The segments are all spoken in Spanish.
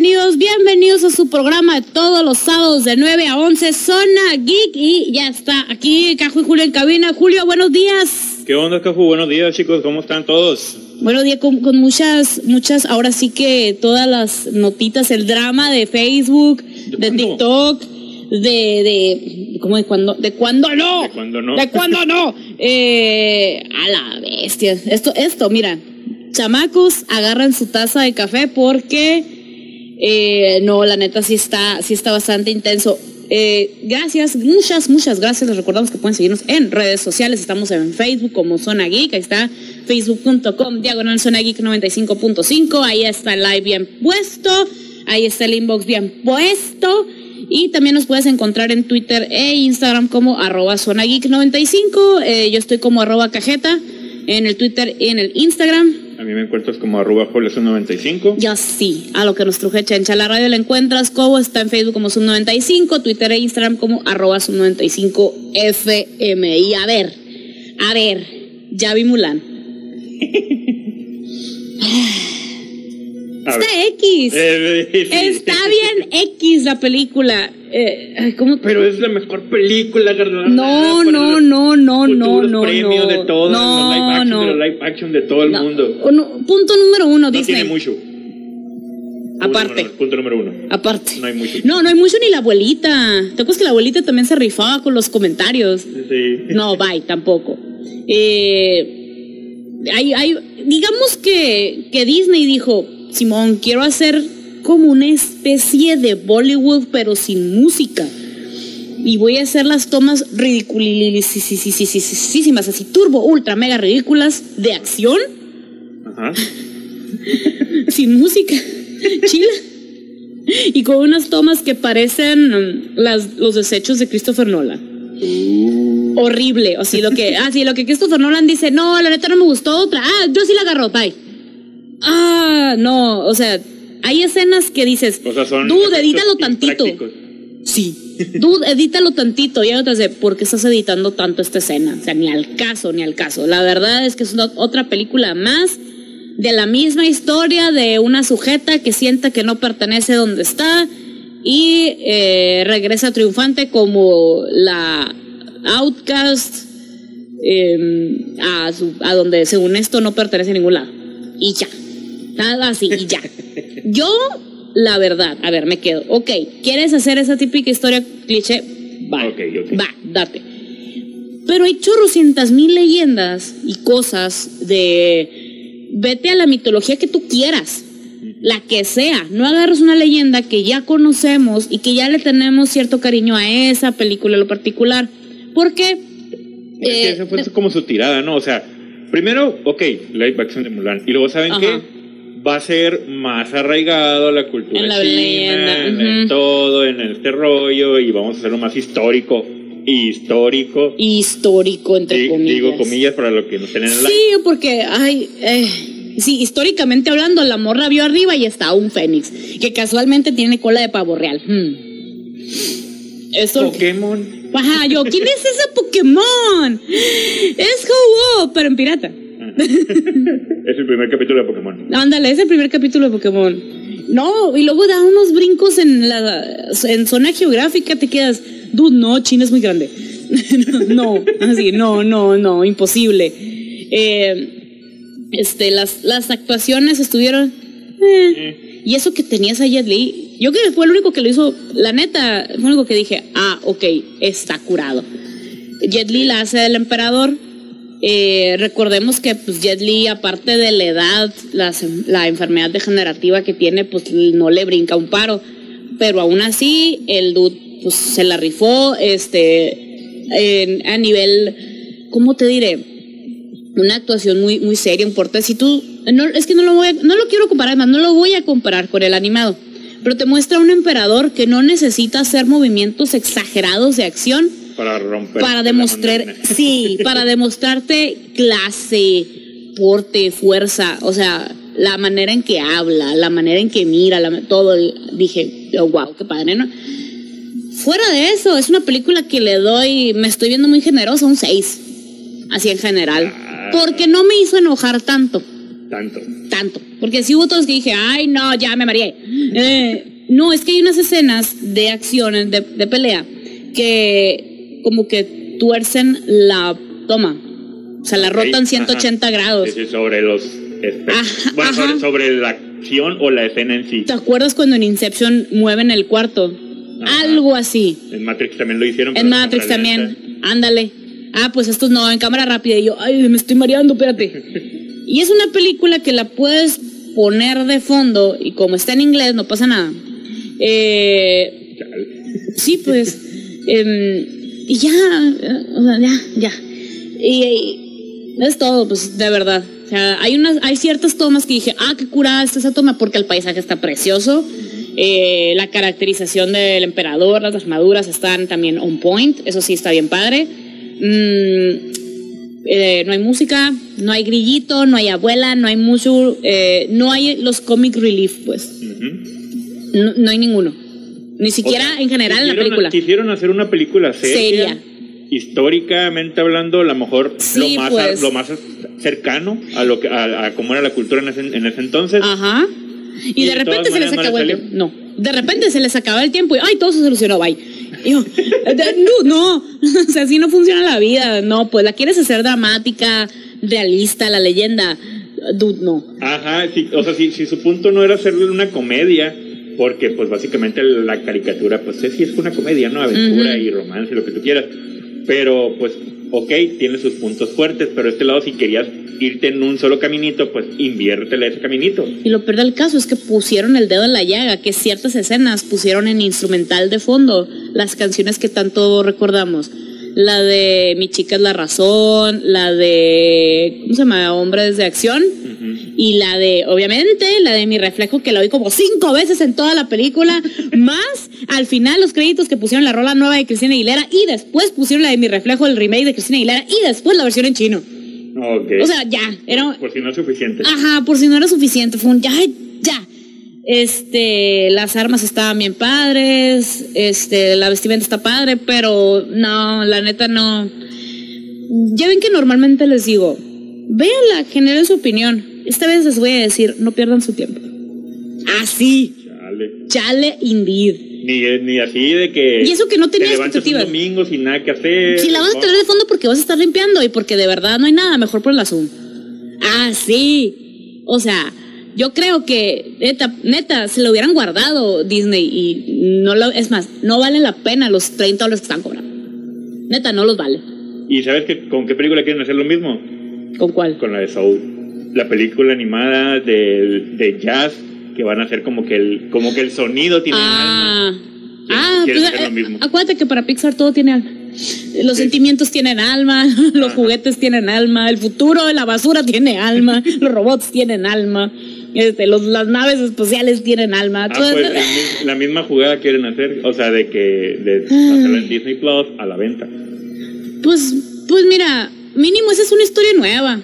bienvenidos, bienvenidos a su programa de todos los sábados de 9 a 11, Zona Geek. Y ya está aquí Caju y Julio en cabina. Julio, buenos días. ¿Qué onda, Caju? Buenos días, chicos. ¿Cómo están todos? Buenos días, con, con muchas, muchas, ahora sí que todas las notitas, el drama de Facebook, de? TikTok, de, de, ¿cómo de cuándo? ¿De cuándo no? ¿De cuándo no? ¿De cuándo no? Eh, a la bestia. Esto, esto, mira, chamacos agarran su taza de café porque, eh, no, la neta sí está, sí está bastante intenso. Eh, gracias, muchas, muchas gracias. Les recordamos que pueden seguirnos en redes sociales. Estamos en Facebook como Zona Geek. Ahí está facebook.com diagonal Zona Geek 95.5. Ahí está el live bien puesto. Ahí está el inbox bien puesto. Y también nos puedes encontrar en Twitter e Instagram como arroba Zona Geek 95. Eh, yo estoy como arroba cajeta en el Twitter y en el Instagram. A mí me encuentras como arroba joleson95. Ya sí, a lo que nos truje Chencha. La radio la encuentras como está en Facebook como Sub95, Twitter e Instagram como arroba Sub95FM. Y a ver, a ver, ya vi Mulan. Está. X. Eh. Está bien X la película. Eh. Pero es la mejor película, No, no, no, no, no, no, premios no. de todos No, los live action, no. de live action de todo el No, mundo. no, punto número uno, No Disney. tiene mucho. Aparte. Punto, punto número uno. Aparte. No hay mucho. No, no hay mucho ni la abuelita. ¿Te acuerdas que la abuelita también se rifaba con los comentarios? Sí. No, bye, tampoco. Eh, hay, hay, digamos que, que Disney dijo, Simón, quiero hacer como una especie de Bollywood, pero sin música. Y voy a hacer las tomas ridiculísimas, así turbo, ultra, mega ridículas de acción, Ajá. sin música. Chila. Y con unas tomas que parecen mm, las, los desechos de Christopher Nolan. Horrible. O sí, lo que, ah, sí, lo que Christopher Nolan dice, no, la neta no me gustó otra. Ah, yo sí la agarro, bye. Ah, no, o sea, hay escenas que dices, O sea, son. dude, edítalo tantito. Sí. Dude, edítalo tantito. Y hay otras de, ¿por qué estás editando tanto esta escena? O sea, ni al caso, ni al caso. La verdad es que es una- otra película más de la misma historia de una sujeta que sienta que no pertenece donde está y eh, regresa triunfante como la outcast eh, a, su- a donde según esto no pertenece a ningún lado. Y ya. Nada así, y ya. Yo, la verdad, a ver, me quedo. Ok, ¿quieres hacer esa típica historia cliché? Va, Ok, ok. va, date. Pero hay chorrocientas mil leyendas y cosas de... Vete a la mitología que tú quieras, la que sea. No agarres una leyenda que ya conocemos y que ya le tenemos cierto cariño a esa película en lo particular. Porque... Es que eh, esa fue como su tirada, ¿no? O sea, primero, ok, live action de Mulan. Y luego, ¿saben Ajá. qué? Va a ser más arraigado la cultura En la china, en, todo, en este rollo, y vamos a hacerlo más histórico. Histórico. histórico, entre Di- comillas. Digo comillas para lo que nos tienen en la... Sí, porque, ay, eh, sí, históricamente hablando, la morra vio arriba y está un fénix, que casualmente tiene cola de pavo real. Hmm. Eso. Pokémon. Ajá, yo, ¿quién es ese Pokémon? Es Ho-Oh, pero en pirata. es el primer capítulo de Pokémon. Ándale, es el primer capítulo de Pokémon. No, y luego da unos brincos en la en zona geográfica, te quedas, dude, no, China es muy grande. no, así, no, no, no, imposible. Eh, este, las, las actuaciones estuvieron. eh, y eso que tenías a Jet Li, yo creo que fue el único que lo hizo, la neta, fue el único que dije, ah, ok, está curado. Jet Li la hace del emperador. Eh, recordemos que pues, Jet Li, aparte de la edad, las- la enfermedad degenerativa que tiene, pues no le brinca un paro. Pero aún así, el dude pues, se la rifó este, en- a nivel, ¿cómo te diré? Una actuación muy, muy seria, un porte. Si tú, no, es que no lo, voy a- no lo quiero comparar, más, no lo voy a comparar con el animado. Pero te muestra un emperador que no necesita hacer movimientos exagerados de acción Para romper. para demostrar, sí, para demostrarte clase, porte, fuerza, o sea, la manera en que habla, la manera en que mira, la- todo, el- dije, oh, wow, qué padre, ¿no? Fuera de eso, es una película que le doy, me estoy viendo muy generosa, un 6, así en general, Ah. porque no me hizo enojar tanto, Tanto. tanto. Porque sí hubo todos que dije, ay, no, ya me mareé. Eh, no, es que hay unas escenas de acción, de, de pelea, que como que tuercen la toma. O sea, la rotan 180 ajá. grados. Sí, sobre los. Ajá, bueno, ajá. sobre, la acción o la escena en sí. ¿Te acuerdas cuando en Inception mueven el cuarto? Ajá. Algo así. En Matrix también lo hicieron. En Matrix también. lenta. Ándale. Ah, pues estos no, en cámara rápida. Y yo, ay, me estoy mareando, espérate. Y es una película que la puedes poner de fondo y como está en inglés no pasa nada. Eh, sí, pues. em, y ya, o sea, ya, ya. Y, y es todo, pues, de verdad. O sea, hay, unas, hay ciertas tomas que dije, ah, qué curada está esa toma, porque el paisaje está precioso. Eh, la caracterización del emperador, las armaduras están también on point, eso sí está bien padre. Mm, eh, no hay música, no hay grillito, no hay abuela, no hay mucho, eh, no hay los comic relief, pues. No, no hay ninguno. Ni siquiera O sea, en general en la película. Quisieron hacer una película seria. Seria. Históricamente hablando, a lo mejor Sí, lo, más, pues. lo más cercano a lo que a, a cómo era la cultura en ese, en ese entonces. Ajá. Y, Y de de repente se les acabó el tiempo. No. De repente se les acaba el tiempo y ¡ay! Todo se solucionó, bye. Yo, no, no. O sea, así no funciona la vida. No, pues la quieres hacer dramática, realista, la leyenda. Dude, no. Ajá, sí, o sea, si, si su punto no era hacerle una comedia, porque pues básicamente la caricatura, pues sí es una comedia, ¿no? Aventura Ujú. y romance, lo que tú quieras. Pero pues, ok, tiene sus puntos fuertes, pero este lado si querías irte en un solo caminito, pues inviértele ese caminito. Y lo peor del caso es que pusieron el dedo en la llaga, que ciertas escenas pusieron en instrumental de fondo las canciones que tanto recordamos. La de Mi chica es la razón, la de, ¿cómo se llama? Hombres de acción. Y la de, obviamente, la de mi reflejo, que la oí como cinco veces en toda la película, más al final los créditos que pusieron la rola nueva de Cristina Aguilera y después pusieron la de mi reflejo, el remake de Cristina Aguilera y después la versión en chino. Ok. O sea, ya, era... por si no es suficiente. Ajá, por si no era suficiente, fue un ya, ya. Este, las armas estaban bien padres, este, la vestimenta está padre, pero no, la neta no. Ya ven que normalmente les digo, véanla, generen su opinión. Esta vez les voy a decir, no pierdan su tiempo. Así, Chale. chale indeed. Ni, ni así de que. Y eso que no tenía te expectativas. un domingo sin nada que hacer. Si la vas a tener de fondo porque vas a estar limpiando y porque de verdad no hay nada mejor por la Zoom. Ah, sí. O sea, yo creo que neta, neta, se lo hubieran guardado Disney y no lo, es más, no vale la pena los 30 dólares que están cobrando. Neta, no los vale. ¿Y sabes que, con qué película quieren hacer lo mismo? ¿Con cuál? Con la de Soul. La película animada de, de jazz que van a hacer como que el, como que el sonido tiene Ah, alma. ah, pues, hacer lo eh, mismo. acuérdate que para Pixar todo tiene alma. Los Sí. sentimientos tienen alma, los Ajá. juguetes tienen alma, el futuro de la basura tiene alma, los robots tienen alma, este, los, las naves espaciales tienen alma. Ah, pues el la misma jugada quieren hacer, o sea, de que de hacerla en Disney Plus a la venta. Pues, pues mira, mínimo esa es una historia nueva.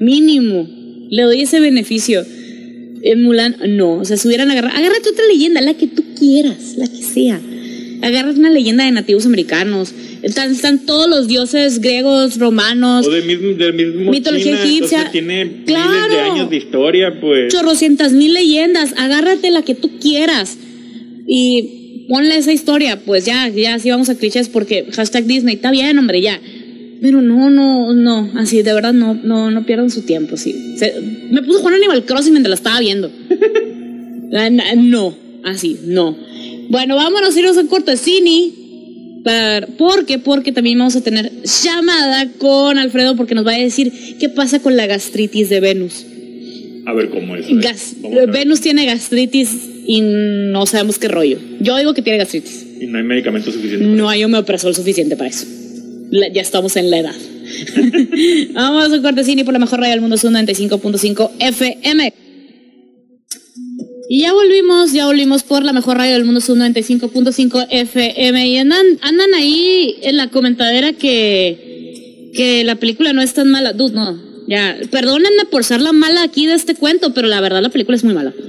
Mínimo. Le doy ese beneficio. En Mulan, no. O sea, si hubieran agarrado. Agárrate otra leyenda, la que tú quieras, la que sea. Agárrate una leyenda de nativos americanos. Están, están todos los dioses griegos, romanos, O del mismo, del mismo Mitología China, egipcia. tiene miles de Claro. años de historia, pues. chorrocientas mil leyendas. Agárrate la que tú quieras. Y ponle esa historia. Pues ya, ya, sí vamos a clichés porque hashtag Disney. Está bien, hombre, ya. Pero no, no, no, así, de verdad, no, no, no pierdan su tiempo, sí. Se- me puse a jugar Animal Crossing mientras la estaba viendo. No, así, no. Bueno, vámonos a irnos a corto de cine. Para, porque, porque también vamos a tener llamada con Alfredo porque nos va a decir qué pasa con la gastritis de Venus. A ver cómo es. Gas- ver. Venus tiene gastritis y no sabemos qué rollo. Yo digo que tiene gastritis. Y no hay medicamento suficiente. No hay omeprazol suficiente para eso. La- ya estamos en la edad. Vamos a cortesini por la mejor radio del mundo, es un 95.5 FM. Y ya volvimos, ya volvimos por la mejor radio del mundo, es un 95.5 FM. Y andan, andan ahí en la comentadera que, que la película no es tan mala. Dude, no. Ya, perdónenme por ser la mala aquí de este cuento, pero la verdad la película es muy mala.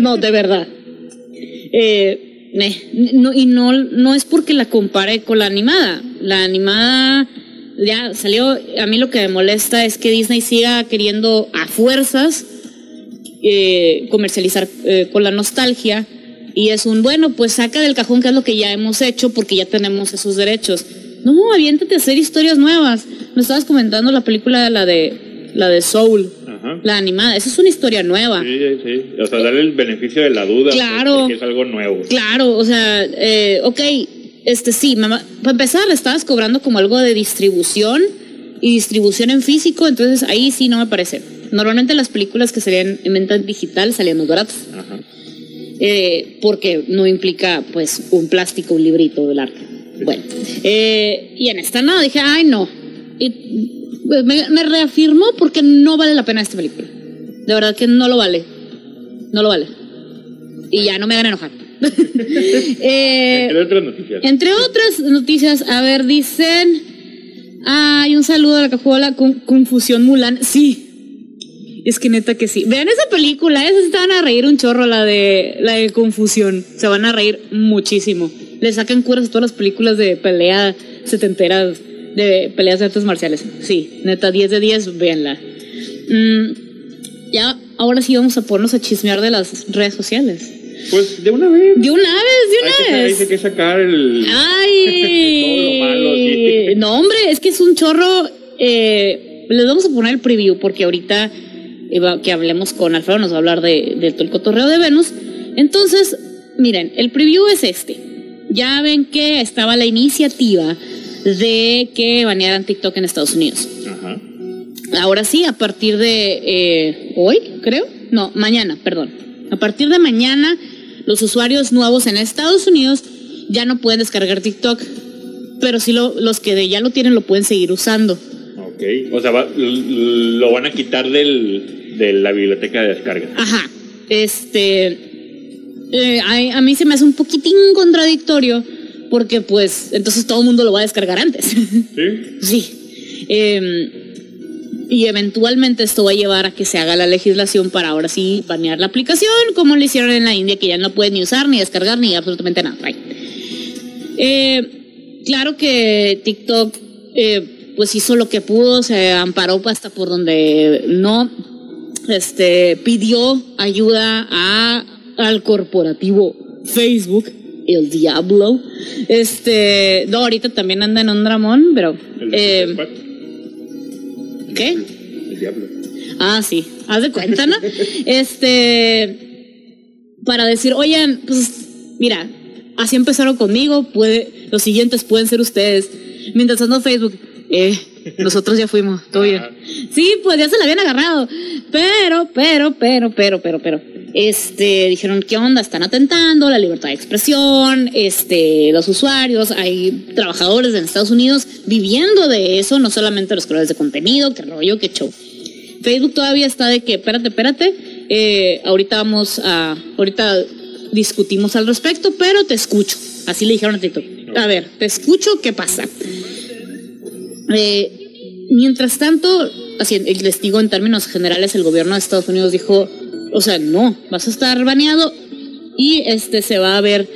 No, de verdad. Eh, y no, no es porque la compare con la animada. La animada ya salió. A mí lo que me molesta es que Disney siga queriendo a fuerzas eh, comercializar eh, con la nostalgia. Y es un, bueno, pues saca del cajón que es lo que ya hemos hecho porque ya tenemos esos derechos. No, aviéntate a hacer historias nuevas. Me estabas comentando la película, la de, la de Soul, Ajá. la animada. Esa es una historia nueva. Sí, sí. O sea, darle el beneficio de la duda. pues, Claro. Porque es algo nuevo. Claro, o sea, eh, ok, este sí, mamá, para empezar, le estabas cobrando como algo de distribución y distribución en físico, entonces ahí sí no me parece. Normalmente las películas que salían en venta digital salían más baratas, Ajá. eh, porque no implica pues un plástico, un librito del arte. Bueno, eh, y en esta no, dije, ay no. Y pues, me, me reafirmó porque no vale la pena esta película. De verdad que no lo vale. No lo vale. Y ya no me hagan enojar. Eh, Entre otras noticias. entre otras noticias, a ver, dicen. Hay un saludo a la cajuela con Confusión Mulan. Sí. Es que neta que sí. Vean esa película, esa se van a reír un chorro, la de la de Confusión. Se van a reír muchísimo. Le sacan curas a todas las películas de pelea setenteras, de peleas de artes marciales. Sí, neta, 10 de 10, véanla. Mm, ya, ahora sí vamos a ponernos a chismear de las redes sociales. Pues de una vez. De una vez, de Hay que, una hay vez. que sacar el. Ay, Todo lo malo, sí. no hombre, es que es un chorro. Eh, les vamos a poner el preview porque ahorita que hablemos con Alfredo nos va a hablar de, del todo el cotorreo de Venus. Entonces, miren, el preview es este. Ya ven que estaba la iniciativa de que banearan TikTok en Estados Unidos. Ajá. Ahora sí, a partir de eh, hoy, creo. No, mañana, perdón. A partir de mañana, los usuarios nuevos en Estados Unidos ya no pueden descargar TikTok. Pero sí lo- los que de ya lo tienen lo pueden seguir usando. Ok. O sea, va- lo van a quitar del, de la biblioteca de descarga. Ajá. Este. eh, a, a mí se me hace un poquitín contradictorio. Porque, pues, entonces todo el mundo lo va a descargar antes. ¿Sí? Sí. Eh, y eventualmente esto va a llevar a que se haga la legislación para ahora sí banear la aplicación, como lo hicieron en la India, que ya no pueden ni usar, ni descargar, ni absolutamente nada. Eh, claro que TikTok eh, pues hizo lo que pudo, se amparó hasta por donde no, este, pidió ayuda a, al corporativo Facebook, el diablo. Este, no, ahorita también anda en un dramón, pero... El eh, ¿Qué? el diablo. Ah, sí, haz de cuenta, ¿no? este, para decir, oigan, pues mira, así empezaron conmigo, puede, los siguientes pueden ser ustedes. Mientras ando en Facebook, eh, nosotros ya fuimos, todo bien. Ajá. Sí, pues ya se la habían agarrado. Pero, pero, pero, pero, pero, pero. Este, dijeron, ¿qué onda? Están atentando la libertad de expresión, este, los usuarios, hay trabajadores en Estados Unidos viviendo de eso, no solamente los creadores de contenido, qué rollo, qué show. Facebook todavía está de que, espérate, espérate, eh, ahorita vamos a, ahorita discutimos al respecto, pero te escucho. Así le dijeron a TikTok. A ver, te escucho, ¿qué pasa? Eh, mientras tanto, así les en términos generales, el gobierno de Estados Unidos dijo, o sea, no, vas a estar baneado y este se va a ver,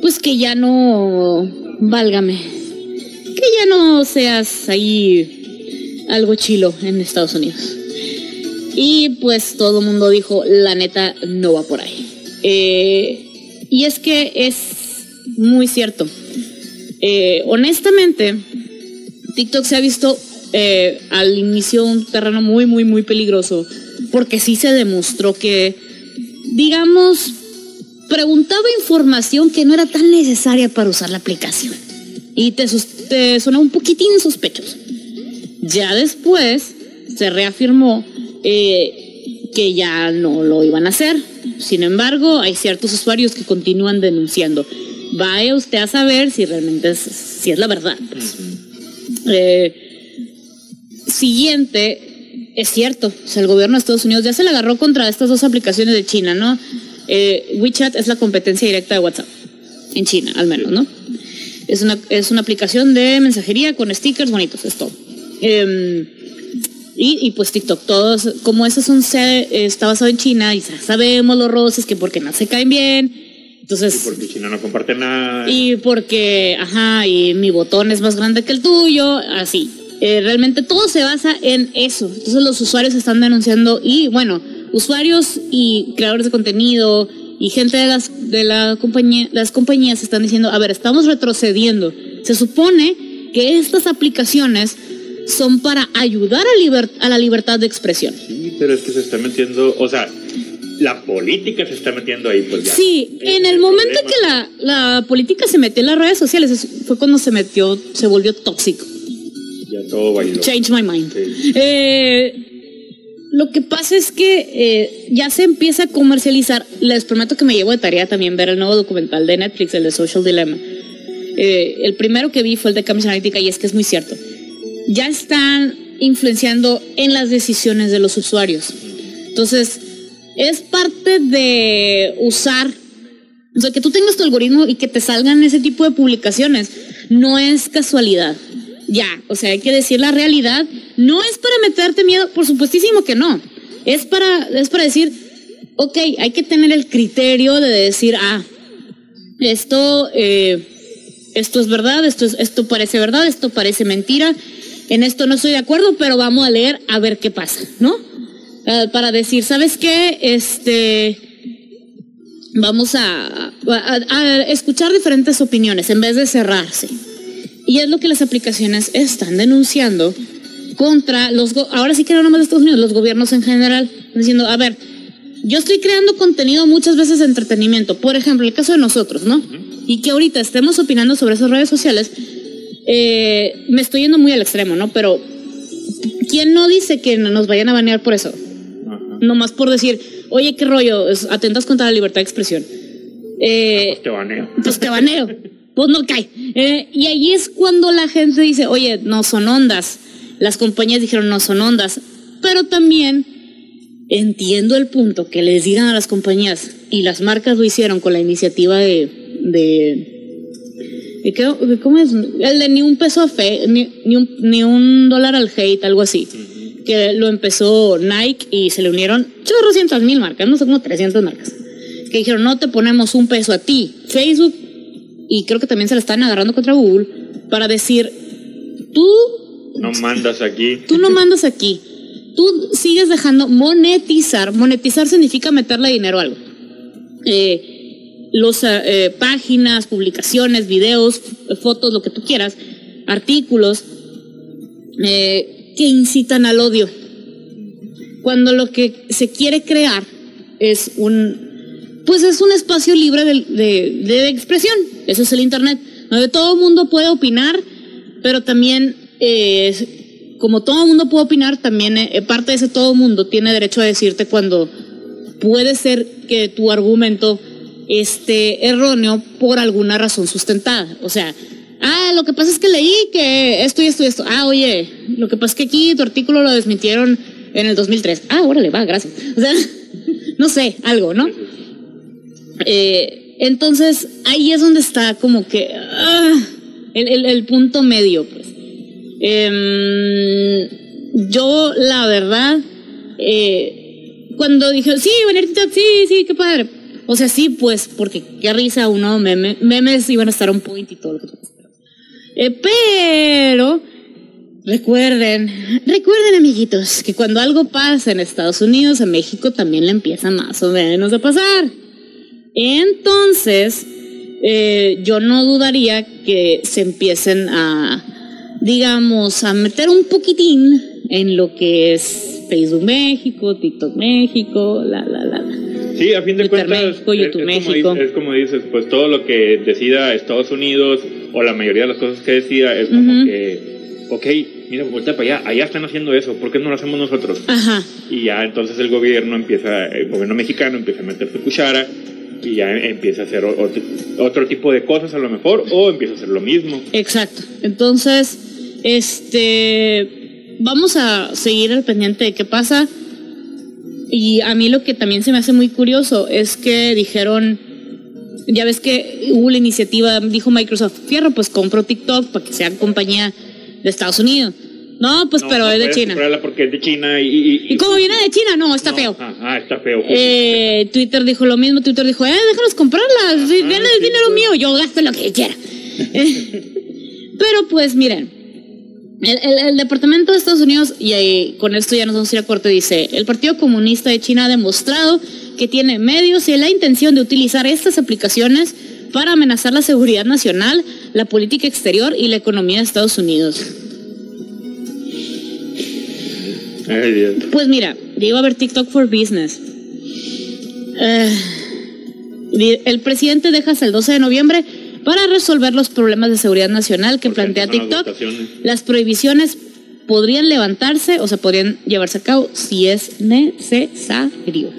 pues que ya no, válgame, que ya no seas ahí algo chilo en Estados Unidos. Y pues todo el mundo dijo, la neta, no va por ahí. Eh, y es que es muy cierto. Eh, honestamente, TikTok se ha visto eh, al inicio un terreno muy, muy, muy peligroso, porque sí se demostró que, digamos, preguntaba información que no era tan necesaria para usar la aplicación. Y te, te un poquitín sospechoso. Ya después se reafirmó eh, que ya no lo iban a hacer. Sin embargo, hay ciertos usuarios que continúan denunciando. Vaya usted a saber si realmente es, si es la verdad. pues. Eh, siguiente, es cierto, el gobierno de Estados Unidos ya se le agarró contra estas dos aplicaciones de China, ¿no? Eh, WeChat es la competencia directa de WhatsApp, en China al menos, ¿no? Es una, es una aplicación de mensajería con stickers bonitos, es todo. Em, y, pues TikTok, todos, como esos son, se- está basado en China y sabemos los roces que porque no se caen bien, entonces... Porque China no comparte nada. Y porque, ajá, y mi botón es más grande que el tuyo, así. Eh, realmente todo se basa en eso. Entonces los usuarios están denunciando y bueno, usuarios y creadores de contenido y gente de las de la compañía, las compañías están diciendo, a ver, estamos retrocediendo. Se supone que estas aplicaciones son para ayudar a, a la libertad de expresión. Sí, pero es que se está metiendo, o sea, la política se está metiendo ahí, pues ya. Sí, en el, momento que la, la, política se metió en las redes sociales, fue cuando se metió, se volvió tóxico. Ya todo bailó. Change my mind. Eh, lo que pasa es que eh, ya se empieza a comercializar. Les prometo que me llevo de tarea también ver el nuevo documental de Netflix, el de Social Dilemma. Eh, el primero que vi fue el de Cambridge Analytica y es que es muy cierto. Ya están influenciando en las decisiones de los usuarios. Entonces, es parte de usar, o sea, que tú tengas tu algoritmo y que te salgan ese tipo de publicaciones. No es casualidad. Ya, o sea, hay que decir la realidad. No es para meterte miedo, por supuestísimo que no. Es para, es para decir, ok, hay que tener el criterio de decir, ah, esto, eh, esto es verdad, esto, es, esto parece verdad, esto parece mentira, en esto no estoy de acuerdo, pero vamos a leer a ver qué pasa, ¿no? Eh, para decir, ¿sabes qué? Este, vamos a, escuchar diferentes opiniones en vez de cerrarse. Y es lo que las aplicaciones están denunciando contra los, ahora sí que no nomás de Estados Unidos, los gobiernos en general, diciendo, a ver, yo estoy creando contenido muchas veces de entretenimiento, por ejemplo, el caso de nosotros, ¿no? Y que ahorita estemos opinando sobre esas redes sociales, eh, me estoy yendo muy al extremo, ¿no? Pero, ¿quién no dice que nos vayan a banear por eso? Nomás por decir, oye, qué rollo, atentas contra la libertad de expresión. Eh, pues te baneo. Pues te baneo. pues no cae. Eh, y ahí es cuando la gente dice, oye, no son ondas. Las compañías dijeron, no son ondas. Pero también entiendo el punto que les digan a las compañías, y las marcas lo hicieron con la iniciativa de. de, ¿Cómo es? El de ni un peso a fe, ni, un, ni un dólar al hate, algo así que lo empezó Nike y se le unieron 800 mil marcas, no sé, como 300 marcas, que dijeron, no te ponemos un peso a ti. Facebook, y creo que también se la están agarrando contra Google, para decir, tú... No mandas aquí. Tú no mandas aquí. Tú sigues dejando monetizar. Monetizar significa meterle dinero a algo. Eh, los eh, páginas, publicaciones, videos, fotos, lo que tú quieras, artículos, eh, que incitan al odio. Cuando lo que se quiere crear es un, pues es un espacio libre de, expresión. Eso es el Internet, donde todo el mundo puede opinar, pero también, eh, como todo el mundo puede opinar, también eh, parte de ese todo el mundo tiene derecho a decirte cuando puede ser que tu argumento esté erróneo por alguna razón sustentada. O sea, Ah, lo que pasa es que leí que esto y esto y esto. Ah, oye, lo que pasa es que aquí tu artículo lo desmintieron en el 2003. Ah, órale, va, gracias. O sea, no sé, algo, ¿no? Eh, entonces, ahí es donde está como que ah, el, punto medio, pues. Em, yo, la verdad, eh, cuando dije, sí, TikTok, sí, sí, qué padre. O sea, sí, pues, porque qué risa uno, memes iban a estar un point y todo lo que eh, pero recuerden, recuerden amiguitos, que cuando algo pasa en Estados Unidos, a México también le empieza más o menos a pasar. Entonces, eh, yo no dudaría que se empiecen a, digamos, a meter un poquitín en lo que es Facebook México, TikTok México, la, la, la. Sí, a fin de cuentas, México, YouTube es, México. Como, es como dices, pues todo lo que decida Estados Unidos o la mayoría de las cosas que decida es como que, ok, mira, voltea para allá, allá están haciendo eso, ¿por qué no lo hacemos nosotros? Ajá. Y ya entonces el gobierno empieza, el gobierno mexicano empieza a meter su cuchara y ya empieza a hacer otro, otro tipo de cosas a lo mejor o empieza a hacer lo mismo. Exacto. Entonces, este, vamos a seguir al pendiente de qué pasa y a mí lo que también se me hace muy curioso es que dijeron, ya ves que hubo la iniciativa, dijo Microsoft, fierro, pues compro TikTok para que sea compañía de Estados Unidos. No, pues pero es de China. porque es de China y... Y, como viene de China, no, está feo. Ah, ah, está feo. Eh, Twitter dijo lo mismo, Twitter dijo, eh, déjanos comprarlas, denle el dinero mío, yo gasto lo que quiera. pero pues miren, El, Departamento de Estados Unidos, y con esto ya nos vamos a ir a corte, dice, el Partido Comunista de China ha demostrado que tiene medios y la intención de utilizar estas aplicaciones para amenazar la seguridad nacional, la política exterior y la economía de Estados Unidos. Pues mira, digo a ver TikTok for Business. Eh, el presidente deja hasta el 12 de noviembre para resolver los problemas de seguridad nacional que plantea TikTok. Las, prohibiciones podrían levantarse o se podrían llevarse a cabo si es necesario.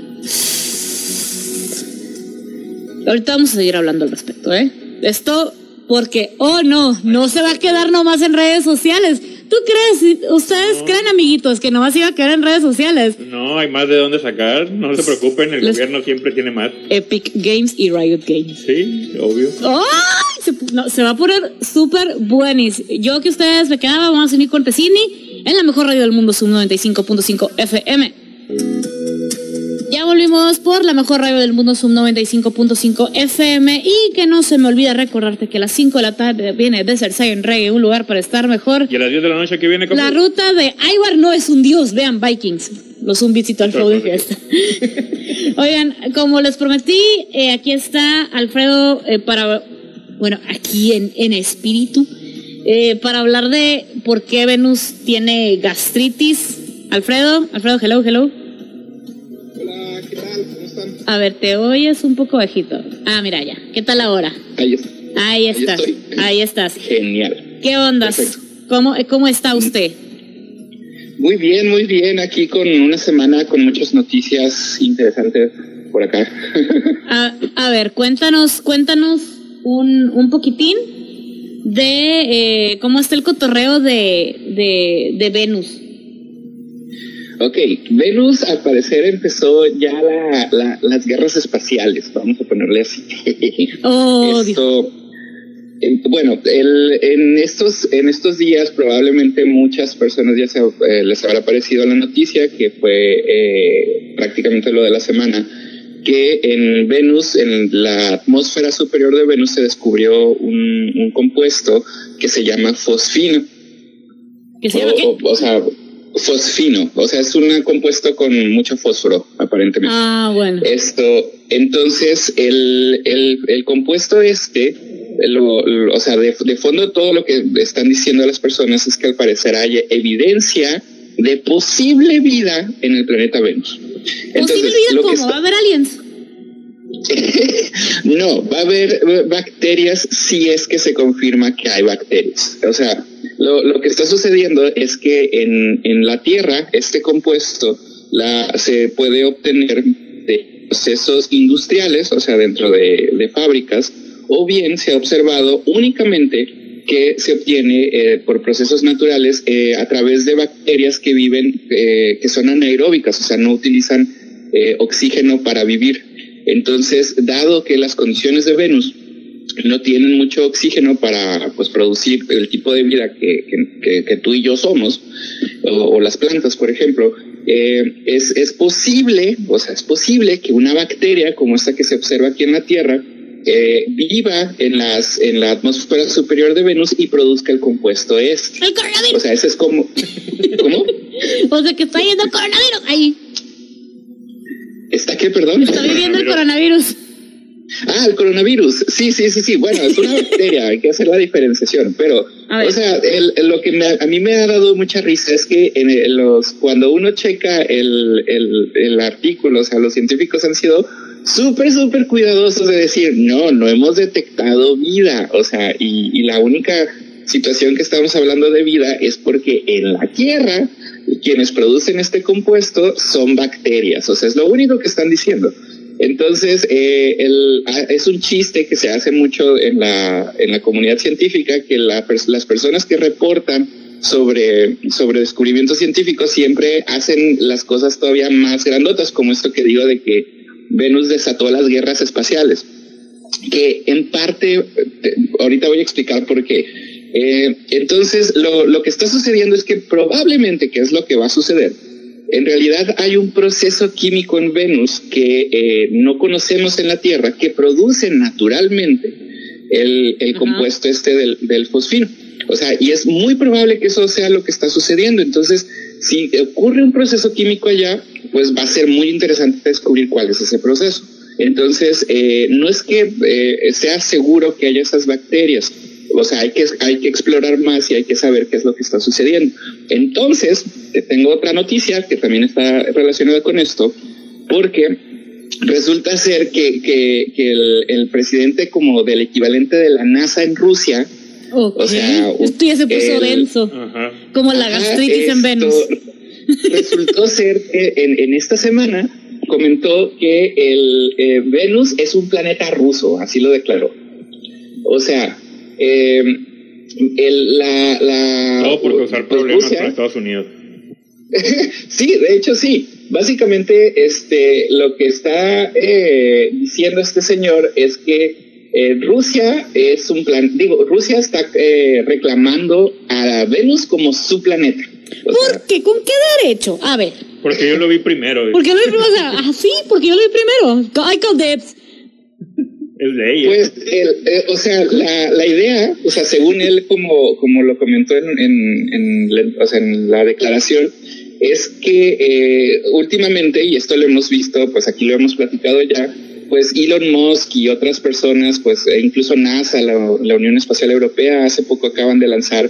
Ahorita vamos a seguir hablando al respecto, ¿eh? Esto porque, oh no, no se va a quedar nomás en redes sociales. ¿Tú crees? ¿Ustedes creen, amiguitos, que nomás iba a quedar en redes sociales? No, hay más de dónde sacar. No se preocupen, el gobierno siempre tiene más. Epic Games y Riot Games. Sí, obvio. ¡Ay! Se, va a poner súper buenis. Yo que ustedes me quedaba, vamos a seguir con Tessini en la mejor radio del mundo, Sub 95.5 FM. Volvimos por la mejor radio del mundo, Sub 95.5 FM. Y que no se me olvide recordarte que a las 5 de la tarde viene Desert Science Reggae, un lugar para estar mejor. Y a las 10 de la noche que viene, La ruta de Ivar no es un dios, vean Vikings. Los zumbis al show de fiesta. Oigan, como les prometí, eh, aquí está Alfredo eh, para. Bueno, aquí en, en espíritu. Eh, para hablar de por qué Venus tiene gastritis. Alfredo, Alfredo, hello, hello. A ver, te oyes un poco bajito. Ah, mira ya. ¿Qué tal ahora? Ahí está. Ahí estás. Ahí, estás. Genial. ¿Qué onda? ¿Cómo, ¿Cómo está usted? Muy bien, muy bien. Aquí con una semana con muchas noticias interesantes por acá. a, ver, cuéntanos, cuéntanos un, un poquitín de eh, cómo está el cotorreo de, de, de Venus. Ok, Venus al parecer empezó ya la, las guerras espaciales, vamos a ponerle así. Oh, bueno, el, en, estos, en estos días probablemente muchas personas ya se, eh, les habrá parecido la noticia, que fue eh, prácticamente lo de la semana, que en Venus, en la atmósfera superior de Venus, se descubrió un, un compuesto que se llama fosfino. ¿Qué se llama o sea, fosfino, o sea, es un compuesto con mucho fósforo, aparentemente. Ah, bueno. Esto, entonces, el, el, el compuesto este, lo, o sea, de, fondo todo lo que están diciendo las personas es que al parecer hay evidencia de posible vida en el planeta Venus. ¿Posible vida cómo? ¿Va a haber aliens? no, va a haber bacterias si es que se confirma que hay bacterias. O sea, lo, lo que está sucediendo es que en, en la Tierra este compuesto la, se puede obtener de procesos industriales, o sea, dentro de, de fábricas, o bien se ha observado únicamente que se obtiene eh, por procesos naturales eh, a través de bacterias que viven, eh, que son anaeróbicas, o sea, no utilizan oxígeno para vivir. Entonces, dado que las condiciones de Venus no tienen mucho oxígeno para pues, producir el tipo de vida que, que, tú y yo somos, o, las plantas, por ejemplo, eh, es, es, posible, o sea, es posible que una bacteria como esta que se observa aquí en la Tierra, eh, viva en las en la atmósfera superior de Venus y produzca el compuesto este. El coronavirus. O sea, ese es como ¿Cómo? o sea, que está yendo coronavirus ahí. ¿Está qué, perdón? Está viviendo el coronavirus. Ah, el coronavirus. Sí, sí, sí, sí. Bueno, es una bacteria, hay que hacer la diferenciación. Pero, o sea, lo que a mí me ha dado mucha risa es que en los, cuando uno checa el, el, el artículo, o sea, los científicos han sido súper, súper cuidadosos de decir, no, no hemos detectado vida. O sea, y, y la única situación que estamos hablando de vida es porque en la Tierra quienes producen este compuesto son bacterias. O sea, es lo único que están diciendo. Entonces, eh, ah, es un chiste que se hace mucho en la, en la comunidad científica que la, las personas que reportan sobre, sobre descubrimientos científicos siempre hacen las cosas todavía más grandotas, como esto que digo de que Venus desató las guerras espaciales. Que en parte, ahorita voy a explicar por qué. Eh, entonces, lo, lo que está sucediendo es que probablemente, que es lo que va a suceder, en realidad hay un proceso químico en Venus que eh, no conocemos en la Tierra que produce naturalmente el, compuesto este del, fosfino. O sea, y es muy probable que eso sea lo que está sucediendo. Entonces, si ocurre un proceso químico allá, pues va a ser muy interesante descubrir cuál es ese proceso. Entonces, eh, no es que eh, sea seguro que haya esas bacterias, o sea, hay que, hay que explorar más y hay que saber qué es lo que está sucediendo. Entonces, te tengo otra noticia que también está relacionada con esto, porque resulta ser que, que, el, presidente como del equivalente de la NASA en Rusia, o sea, esto ya se puso denso, como la gastritis en Venus. Resultó ser que en, en esta semana comentó que el eh, Venus es un planeta ruso, así lo declaró. O sea, eh, el, la, la, Todo por causar problemas para Estados Unidos. sí, de hecho sí. Básicamente, este, lo que está eh, diciendo este señor es que eh, Rusia es un plan, digo, Rusia está eh, reclamando a Venus como su planeta. ¿Por qué? ¿Con qué derecho? A ver. Porque yo lo vi primero. Porque yo lo vi primero. O sea, ah, sí, porque yo lo vi primero. I call dibs. Es de ella. Pues, el, o sea, la, la, idea, o sea, según él, como, como lo comentó en, en, la declaración, es que eh, últimamente, y esto lo hemos visto, pues aquí lo hemos platicado ya, pues Elon Musk y otras personas, pues e incluso NASA, la, la, Unión Espacial Europea, hace poco acaban de lanzar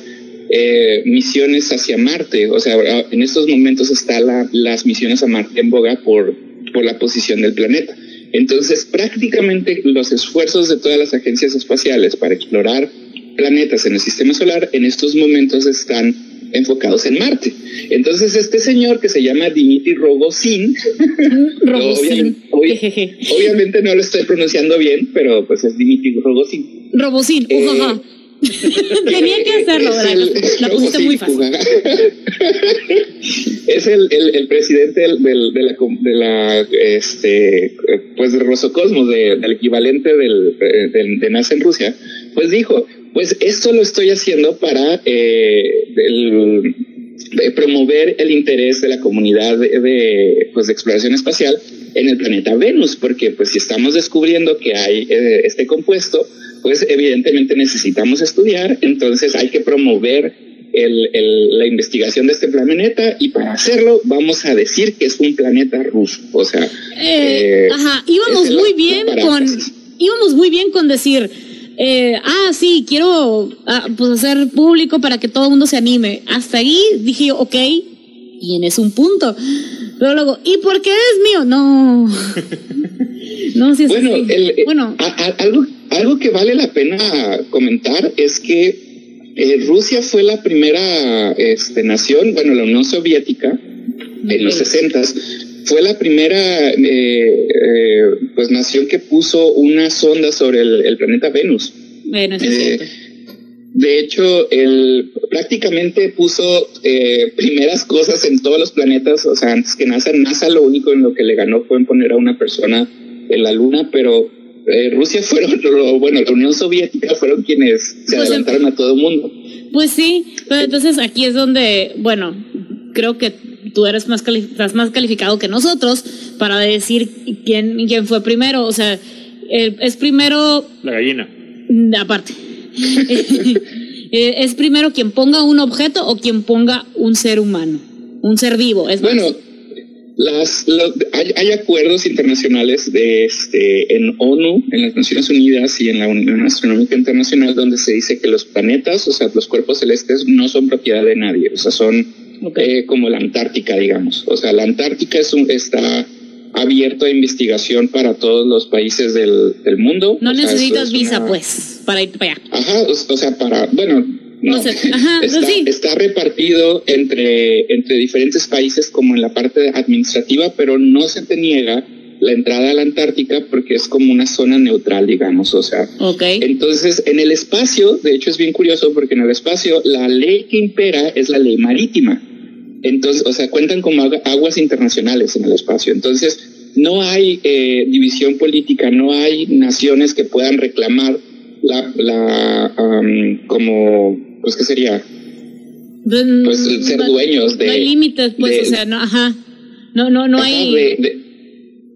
eh, misiones hacia Marte. O sea, en estos momentos están la, las misiones a Marte en boga por, por la posición del planeta. Entonces, prácticamente los esfuerzos de todas las agencias espaciales para explorar planetas en el sistema solar en estos momentos están enfocados en Marte. Entonces, este señor que se llama Dimitri Rogozin, obviamente, no lo estoy pronunciando bien, pero pues es Dimitri Rogozin. Rogozin, eh, Tenía que hacerlo, ¿verdad? la pusiste muy fácil. es el, el, el presidente del, del, de la, de la este, pues de Rosocosmos, de, del equivalente del, de NASA en Rusia, pues dijo, pues esto lo estoy haciendo para eh, promover el interés de la comunidad de, pues, de exploración espacial en el planeta Venus, porque pues si estamos descubriendo que hay eh, este compuesto, pues evidentemente necesitamos estudiar, entonces hay que promover el, el, la investigación de este planeta y para hacerlo vamos a decir que es un planeta ruso, o sea... Eh, ajá, íbamos muy bien con... Íbamos muy bien con decir eh, ah, sí, quiero ah, pues hacer público para que todo el mundo se anime. Hasta ahí dije, ok, tienes un punto. Pero luego, ¿y por qué es mío? No. no, sí, bueno, bueno. algo, algo que vale la pena comentar es que eh, Rusia fue la primera este, nación, bueno, la Unión Soviética, en los 60 fue la primera eh, eh, pues nación que puso una sonda sobre el, planeta Venus. De hecho, él prácticamente puso primeras cosas en todos los planetas, o sea, antes que NASA, NASA lo único en lo que le ganó fue en poner a una persona en la Luna, pero Rusia fueron, bueno, la Unión Soviética fueron quienes se pues, adelantaron a todo el mundo. Pues sí, pero entonces aquí es donde, bueno, creo que tú eres más, estás más calificado que nosotros para decir quién, quién fue primero. O sea, es primero... La gallina. Mm, aparte. es primero quien ponga un objeto o quien ponga un ser humano, un ser vivo. Es bueno, las, hay, acuerdos internacionales de este, en ONU, en las Naciones Unidas y en la Unión Astronómica Internacional donde se dice que los planetas, o sea, los cuerpos celestes no son propiedad de nadie, o sea, son eh, como la Antártica, digamos. O sea, la Antártica es un, está abierto a investigación para todos los países del, del mundo. No necesitas visa, pues, para ir para allá. Ajá, o, sea, para, bueno, no, Ajá, está, sí. está, repartido entre, entre diferentes países como en la parte administrativa, pero no se te niega la entrada a la Antártica porque es como una zona neutral, digamos, o sea. Okay. Entonces, en el espacio, de hecho es bien curioso porque en el espacio la ley que impera es la ley marítima. Entonces, o sea, cuentan como aguas internacionales en el espacio. Entonces, no hay eh, división política, no hay naciones que puedan reclamar la, la como, pues, ¿qué sería? Pues ser dueños de... No hay límites, pues, o sea, no, ajá. No, no, no hay... De,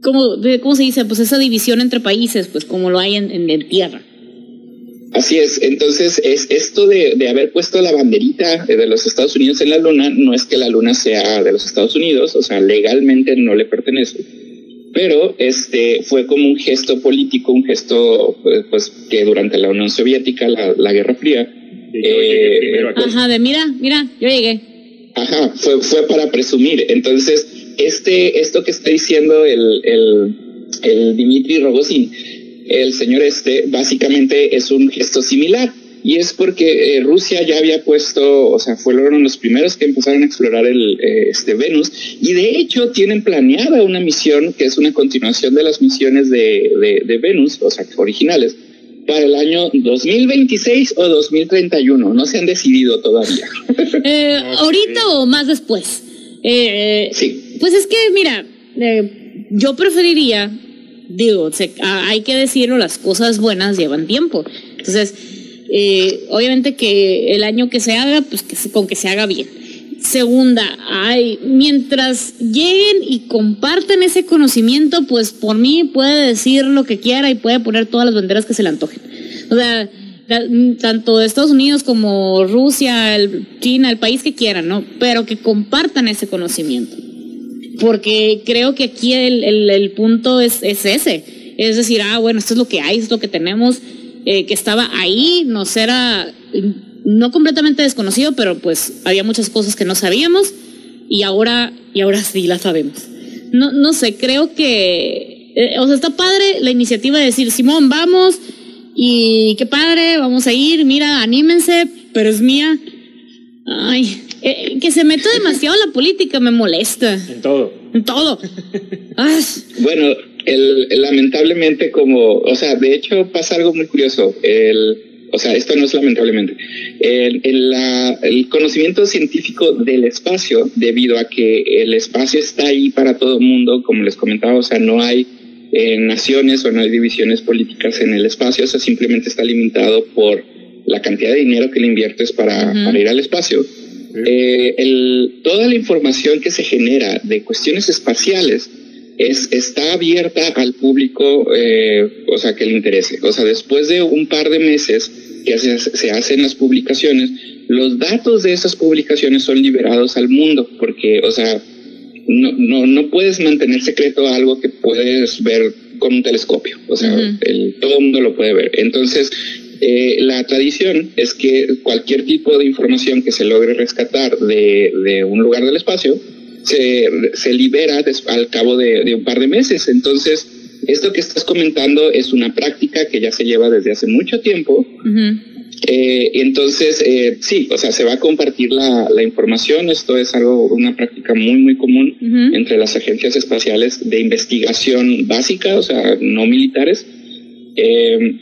¿Cómo, ¿Cómo se dice? Pues esa división entre países, pues como lo hay en, en, tierra. Así es, entonces es esto de, de, haber puesto la banderita de los Estados Unidos en la luna, no es que la luna sea de los Estados Unidos, o sea, legalmente no le pertenece, pero este fue como un gesto político, un gesto pues, pues que durante la Unión Soviética, la, la Guerra Fría, eh, ajá, de mira, mira, yo llegué. Ajá, fue, fue para presumir. Entonces, este, esto que está diciendo el, el, el Dimitri Rogozin, el señor este, básicamente es un gesto similar. Y es porque eh, Rusia ya había puesto, o sea, fueron los primeros que empezaron a explorar el, eh, este Venus. Y de hecho tienen planeada una misión que es una continuación de las misiones de, de, de Venus, o sea, originales, para el año 2026 o 2031. No se han decidido todavía. Eh, ¿Ahorita o más después? Eh, sí. Pues es que, mira, eh, yo preferiría, digo, hay que decirlo, las cosas buenas llevan tiempo. Entonces, obviamente que el año que se haga, pues que, con que se haga bien. Segunda, hay, mientras lleguen y compartan ese conocimiento, pues por mí puede decir lo que quiera y puede poner todas las banderas que se le antojen. O sea, tanto Estados Unidos como Rusia, el, China, el país que quieran, ¿no? Pero que compartan ese conocimiento. Porque creo que aquí el, el, punto es, es, ese. Es decir, ah, bueno, esto es lo que hay, esto es lo que tenemos, eh, que estaba ahí, nos era no completamente desconocido, pero pues había muchas cosas que no sabíamos y ahora, y ahora sí las sabemos. No, no sé, creo que, eh, o sea, está padre la iniciativa de decir, Simón, vamos, y qué padre, vamos a ir, mira, anímense, pero es mía. Ay, eh, que se meta demasiado la política me molesta. En todo. En todo. Bueno, el, lamentablemente como, o sea, de hecho pasa algo muy curioso. El, o sea, esto no es lamentablemente, el, el, conocimiento científico del espacio, debido a que el espacio está ahí para todo el mundo, como les comentaba, o sea, no hay eh, naciones o no hay divisiones políticas en el espacio, o sea, simplemente está limitado por la cantidad de dinero que le inviertes para, para ir al espacio. Eh, el, toda la información que se genera de cuestiones espaciales es, está abierta al público, eh, o sea, que le interese. O sea, después de un par de meses que se, se, hacen las publicaciones, los datos de esas publicaciones son liberados al mundo, porque, o sea, no, no, no puedes mantener secreto algo que puedes ver con un telescopio, o sea, el, todo el mundo lo puede ver. Entonces, eh, la tradición es que cualquier tipo de información que se logre rescatar de, de un lugar del espacio, se, se libera al cabo de, un par de meses. Entonces, esto que estás comentando es una práctica que ya se lleva desde hace mucho tiempo. eh, entonces, eh, sí, o sea, se va a compartir la, la, información. Esto es algo, una práctica muy, muy común entre las agencias espaciales de investigación básica, o sea, no militares. Eh,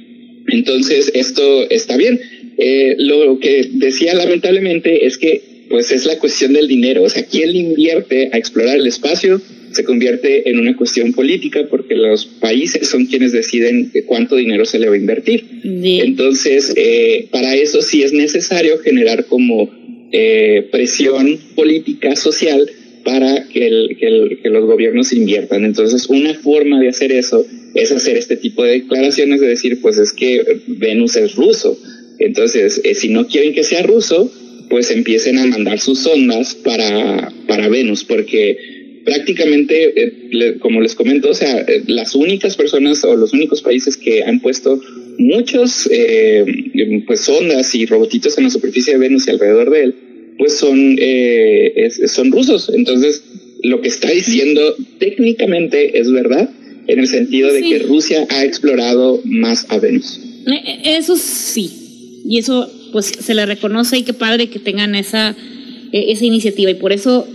entonces, esto está bien. Eh, lo que decía lamentablemente es que pues es la cuestión del dinero. O sea, ¿quién le invierte a explorar el espacio? Se convierte en una cuestión política porque los países son quienes deciden cuánto dinero se le va a invertir. Entonces, eh, para eso sí es necesario generar como eh, presión política, social, para que, el, que, el, que, los gobiernos inviertan. Entonces, una forma de hacer eso es hacer este tipo de declaraciones de decir, pues es que Venus es ruso. Entonces, eh, si no quieren que sea ruso, pues empiecen a mandar sus sondas para, para Venus, porque prácticamente, eh, como les comento, o sea, eh, las únicas personas o los únicos países que han puesto muchos eh, pues sondas y robotitos en la superficie de Venus y alrededor de él, pues son, son rusos. Entonces, lo que está diciendo técnicamente es verdad, en el sentido de que Rusia ha explorado más a Venus. Eso sí, y eso pues se le reconoce y qué padre que tengan esa, eh, esa iniciativa. Y por eso,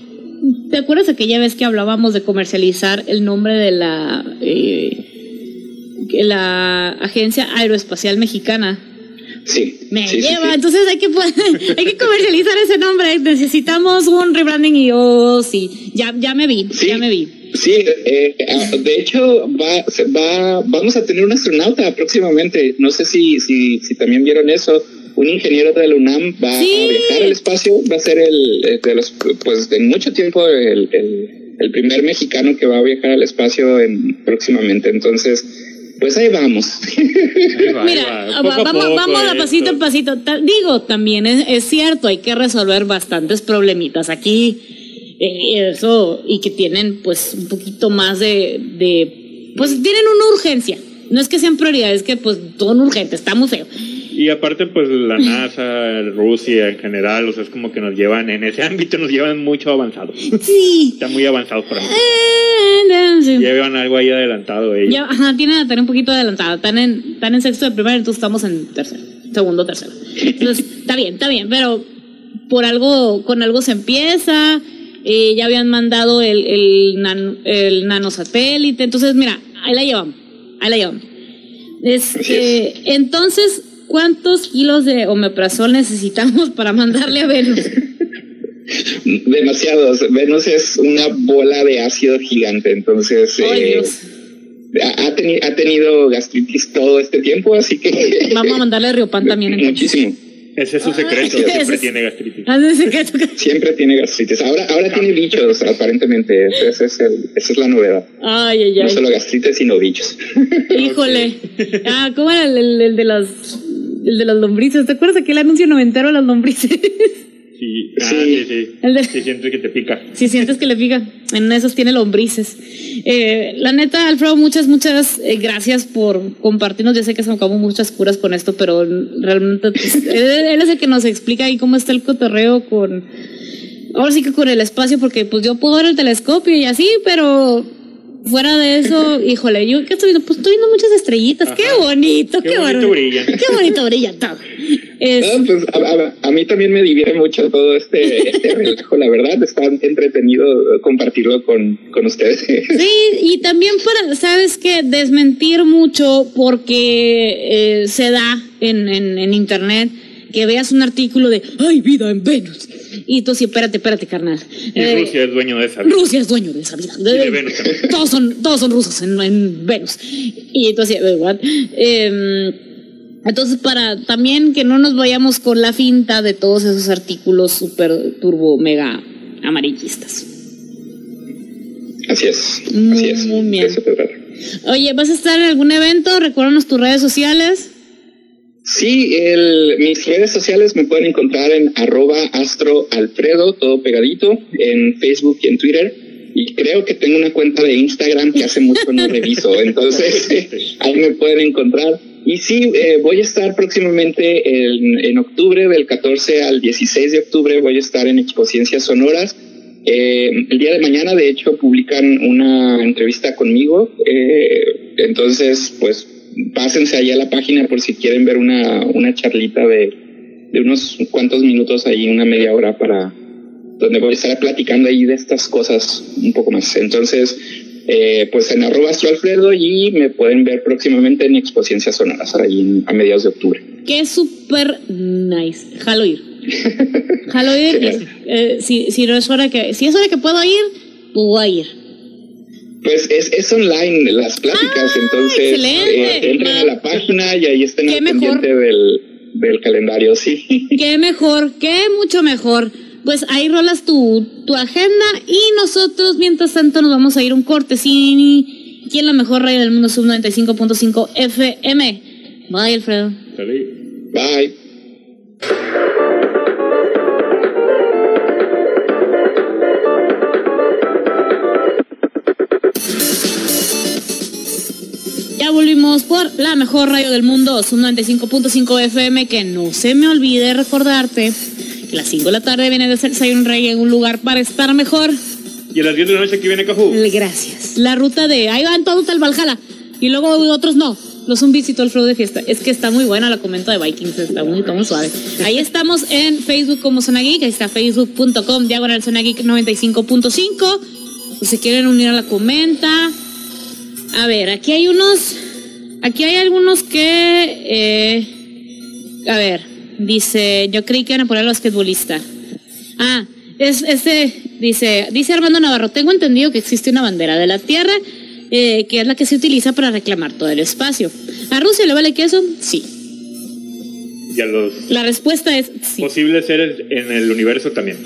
¿te acuerdas aquella vez que hablábamos de comercializar el nombre de la, eh, la Agencia Aeroespacial Mexicana? Sí. Me lleva, entonces hay que, hay que comercializar ese nombre. Necesitamos un rebranding y oh, sí, ya, ya me vi, ya me vi. Sí, eh, ah, de hecho va, va, vamos a tener un astronauta próximamente. No sé si, si, si también vieron eso un ingeniero de la UNAM va a viajar al espacio, va a ser el, de los, pues en mucho tiempo el, el, primer mexicano que va a viajar al espacio en, próximamente. Entonces, pues ahí vamos. Mira, vamos, vamos a pasito a pasito. Digo, también es, cierto, hay que resolver bastantes problemitas aquí. Eh, eso, y que tienen pues un poquito más de, de, pues tienen una urgencia. No es que sean prioridades, es que pues son urgentes, está muy feo. Y aparte, pues la NASA, Rusia en general, o sea, es como que nos llevan en ese ámbito, nos llevan mucho avanzados. Sí. Están muy avanzados para nosotros. Llevan algo ahí adelantado ellos. Ya, ajá, tienen estar un poquito adelantado. Están en, están en sexto de primaria, entonces estamos en tercero, segundo, tercero. Entonces, está bien, está bien, pero por algo, con algo se empieza. Eh, ya habían mandado el, el, el nanosatélite. Entonces, mira, ahí la llevamos. Ahí la llevamos. Este, entonces, ¿Cuántos kilos de omeprazol necesitamos para mandarle a Venus? Demasiados. Venus es una bola de ácido gigante, entonces eh, ha, tenido gastritis todo este tiempo, así que... Vamos a mandarle a Riopan también. Muchísimo. Ese es su secreto, siempre tiene gastritis. Ah, siempre tiene gastritis. Ahora, ahora tiene bichos, aparentemente. Esa es, es la novedad. Ay, ay, ay. No solo gastritis, sino bichos. Híjole. Ah, ¿cómo era el de las el de las lombrices. ¿Te acuerdas aquel anuncio noventero de las lombrices? Sí, ah, sí, sí. El de... Si sientes que te pica. Si sientes que le pica. En esos tiene lombrices. Eh, la neta, Alfredo, muchas, muchas eh, gracias por compartirnos. Ya sé que se acabó muchas curas con esto, pero realmente pues, él, es el que nos explica ahí cómo está el cotorreo con. Ahora sí que con el espacio, porque pues yo puedo ver el telescopio y así, pero fuera de eso, híjole, yo qué estoy viendo, pues estoy viendo muchas estrellitas, qué bonito, qué, bonito brilla. Qué bonito brilla todo. pues, a, mí también me divierte mucho todo este, este relajo, la verdad, está entretenido compartirlo con, con ustedes. Sí, y también para, sabes que desmentir mucho porque eh, se da en, en, en internet que veas un artículo de hay vida en Venus y tú sí, espérate, espérate, carnal. Y eh, Rusia es dueño de esa vida. Rusia es dueño de esa vida. todos, son, todos son rusos en, Venus. Y entonces. Eh, entonces, para también que no nos vayamos con la finta de todos esos artículos super turbo mega amarillistas. Así es. Así es. Muy bien. Oye, ¿vas a estar en algún evento? Recuérdanos tus redes sociales. Sí, el, mis redes sociales me pueden encontrar en arroba astroalfredo, todo pegadito, en Facebook y en Twitter. Y creo que tengo una cuenta de Instagram que hace mucho no reviso, entonces ahí me pueden encontrar. Y sí, eh, voy a estar próximamente en, en, octubre, del 14 al 16 de octubre, voy a estar en Expociencias Sonoras. Eh, el día de mañana, de hecho, publican una entrevista conmigo. Eh, entonces, pues pásense ahí a la página por si quieren ver una, una charlita de, de unos cuantos minutos ahí, una media hora para donde voy a estar platicando ahí de estas cosas un poco más. Entonces, eh, pues en arroba Alfredo y me pueden ver próximamente en Expociencias Sonoras, ahí a mediados de octubre. Qué súper nice. Jalo ir. Jalo ir. Eh, si, si, no es hora que, si es hora que puedo ir, voy a ir. Pues es, es online las pláticas, ah, entonces eh, entren a la página y ahí estén al pendiente del, del calendario, sí. Qué mejor, qué mucho mejor. Pues ahí rolas tu, tu agenda y nosotros, mientras tanto, nos vamos a ir un cortesini. ¿Quién la mejor radio del mundo? Sub 95.5 FM. Bye, Alfredo. Bye. Ya volvimos por la mejor radio del mundo, Zoom 95.5 FM, que no se me olvide recordarte que a las 5 de la tarde viene de hacerse un rey en un lugar para estar mejor. Y a las 10 de la noche aquí viene Cajú. Gracias. La ruta de ahí van todos al Valhalla y luego otros no. Los zombies y todo el flow de fiesta. Es que está muy buena la comenta de Vikings, está muy, muy suave. Ahí estamos en Facebook como Zona Geek, ahí está facebook.com, diagonal Zona Geek 95.5. Si se quieren unir a la comenta, a ver, aquí hay unos. Aquí hay algunos que. Eh, a ver, dice. Yo creí que iban a poner basquetbolista. Ah, es este. Dice, dice Armando Navarro. Tengo entendido que existe una bandera de la Tierra. Eh, que es la que se utiliza para reclamar todo el espacio. ¿A Rusia le vale queso? Sí. los la respuesta es sí. Posibles seres en el universo también.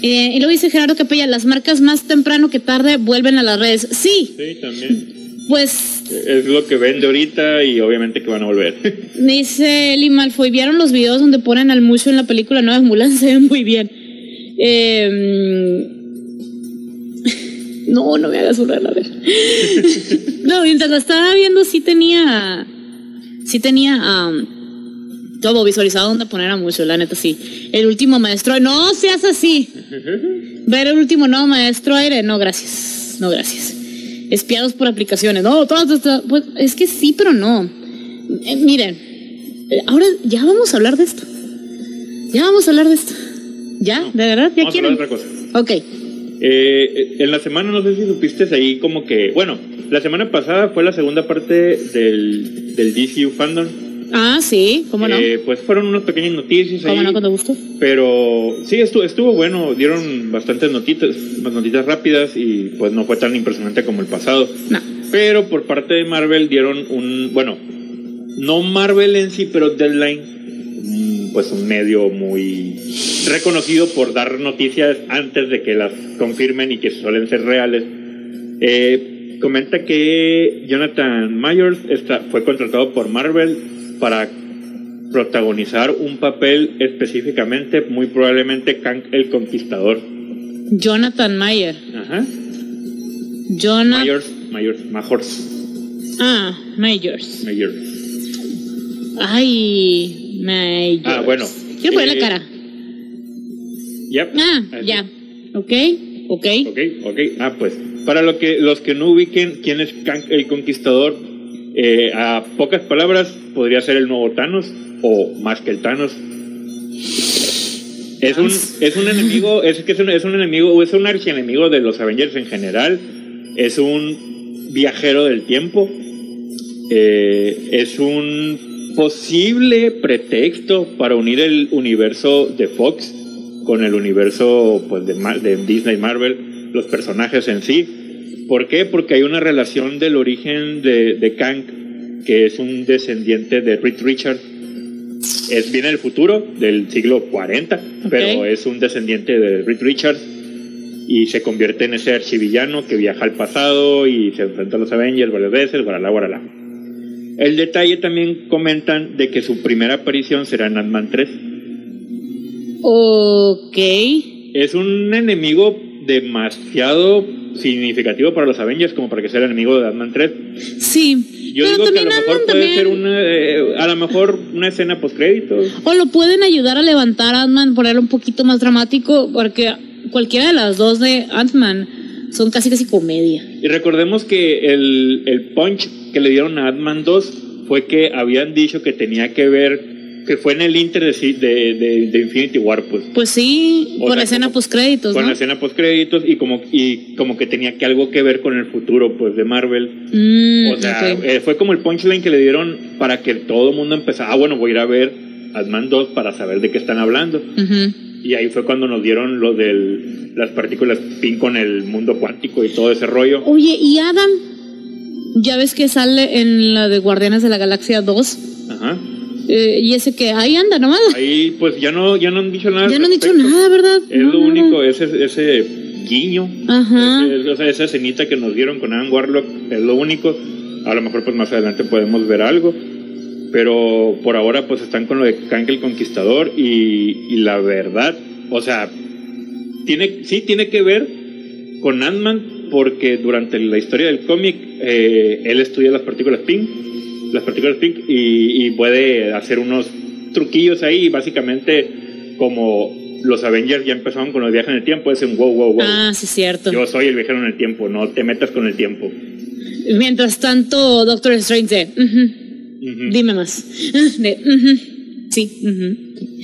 Eh, y luego dice Gerardo Capella, las marcas más temprano que tarde vuelven a las redes. Sí. Sí, también pues Es lo que vende ahorita y obviamente que van a volver. Dice Limalfoy, ¿vieron los videos donde ponen al Mushu en la película Nueva Mulan? Se ven muy bien. Eh, no, no me hagas llorar, a ver. no, mientras la estaba viendo, sí tenía. Sí tenía. todo visualizado donde poner a mucho, la neta, sí. El último maestro. No seas así. Ver el último no maestro aire. No, gracias. No, gracias. Espiados por aplicaciones. No, todo, pues, es que sí, pero no. Eh, miren, eh, ahora ya vamos a hablar de esto. Ya vamos a hablar de esto. ¿Ya? ¿De verdad? ¿Ya quieren? otra cosa. Ok. Eh, en la semana, no sé si supiste ahí como que, bueno, la semana pasada fue la segunda parte del, del DCU Fandom. Ah, sí, ¿cómo no? Eh, pues fueron unas pequeñas noticias. ¿Cómo no, cuando gustó? Pero sí, estuvo, estuvo bueno, dieron bastantes notitas, notitas rápidas y pues no fue tan impresionante como el pasado. No. Pero por parte de Marvel dieron un, bueno, no Marvel en sí, pero Deadline pues un medio muy reconocido por dar noticias antes de que las confirmen y que suelen ser reales. Eh, comenta que Jonathan Myers está, fue contratado por Marvel para protagonizar un papel específicamente, muy probablemente Kang el Conquistador. Jonathan Mayer. Ajá. Jonathan Myers, Myers, Majors. Ah, Myers. Myers. Ay, Ah, bueno. Quiero poner la eh, cara. Ya. Ah, ya. Ok, ok. Ok, ok. Ah, pues. Para lo que, los que no ubiquen quién es el Conquistador, eh, a pocas palabras, podría ser el nuevo Thanos o más que el Thanos. Es un, es un enemigo, es que es un, es un enemigo, es un archienemigo de los Avengers en general. Es un viajero del tiempo. Eh, es un posible pretexto para unir el universo de Fox con el universo pues, de, de Disney Marvel, los personajes en sí. ¿Por qué? Porque hay una relación del origen de, de Kang, que es un descendiente de Reed Richard. Es, viene del futuro, del siglo 40, pero es un descendiente de Reed Richards y se convierte en ese archivillano que viaja al pasado y se enfrenta a los Avengers varias veces, guaralá, guaralá. El detalle también comentan de que su primera aparición será en Ant-Man 3. Ok. Es un enemigo demasiado significativo para los Avengers como para que sea el enemigo de Ant-Man 3. Sí. Yo digo que a lo mejor puede ser una, eh, a lo mejor una escena post créditos. O lo pueden ayudar a levantar a Ant-Man, ponerlo un poquito más dramático, porque cualquiera de las dos de Ant-Man son casi casi comedia. Y recordemos que el, el punch que le dieron a Ant-Man 2 fue que habían dicho que tenía que ver que fue en el Inter de, de, Infinity War, pues. Pues sí, con la escena post créditos. Con la escena post créditos y como y como que tenía que algo que ver con el futuro, pues, de Marvel. Mm, o sea, eh, fue como el punchline que le dieron para que todo el mundo empezara. Ah, bueno, voy a ir a ver Ant-Man 2 para saber de qué están hablando. Y ahí fue cuando nos dieron lo de las partículas PIN con el mundo cuántico y todo ese rollo. Oye, ¿y Adam? Ya ves que sale en la de Guardianes de la Galaxia 2. Ajá. Eh, y ese que ahí anda nomás. Ahí pues ya no, ya no han dicho nada. Ya no han dicho nada, ¿verdad? Es lo único, ese, ese guiño. Ajá. o sea, esa escenita que nos dieron con Adam Warlock es lo único. A lo mejor pues más adelante podemos ver algo. Pero por ahora pues están con lo de Kang el Conquistador y, y la verdad, o sea, tiene, sí tiene que ver con Ant-Man porque durante la historia del cómic eh, él estudia las partículas pink, las partículas pink y, puede hacer unos truquillos ahí, básicamente como los Avengers ya empezaron con los viajes en el tiempo, es un wow, wow, wow. Ah, sí, cierto. Yo soy el viajero en el tiempo, no te metas con el tiempo. Mientras tanto, Doctor Strange dime más. sí.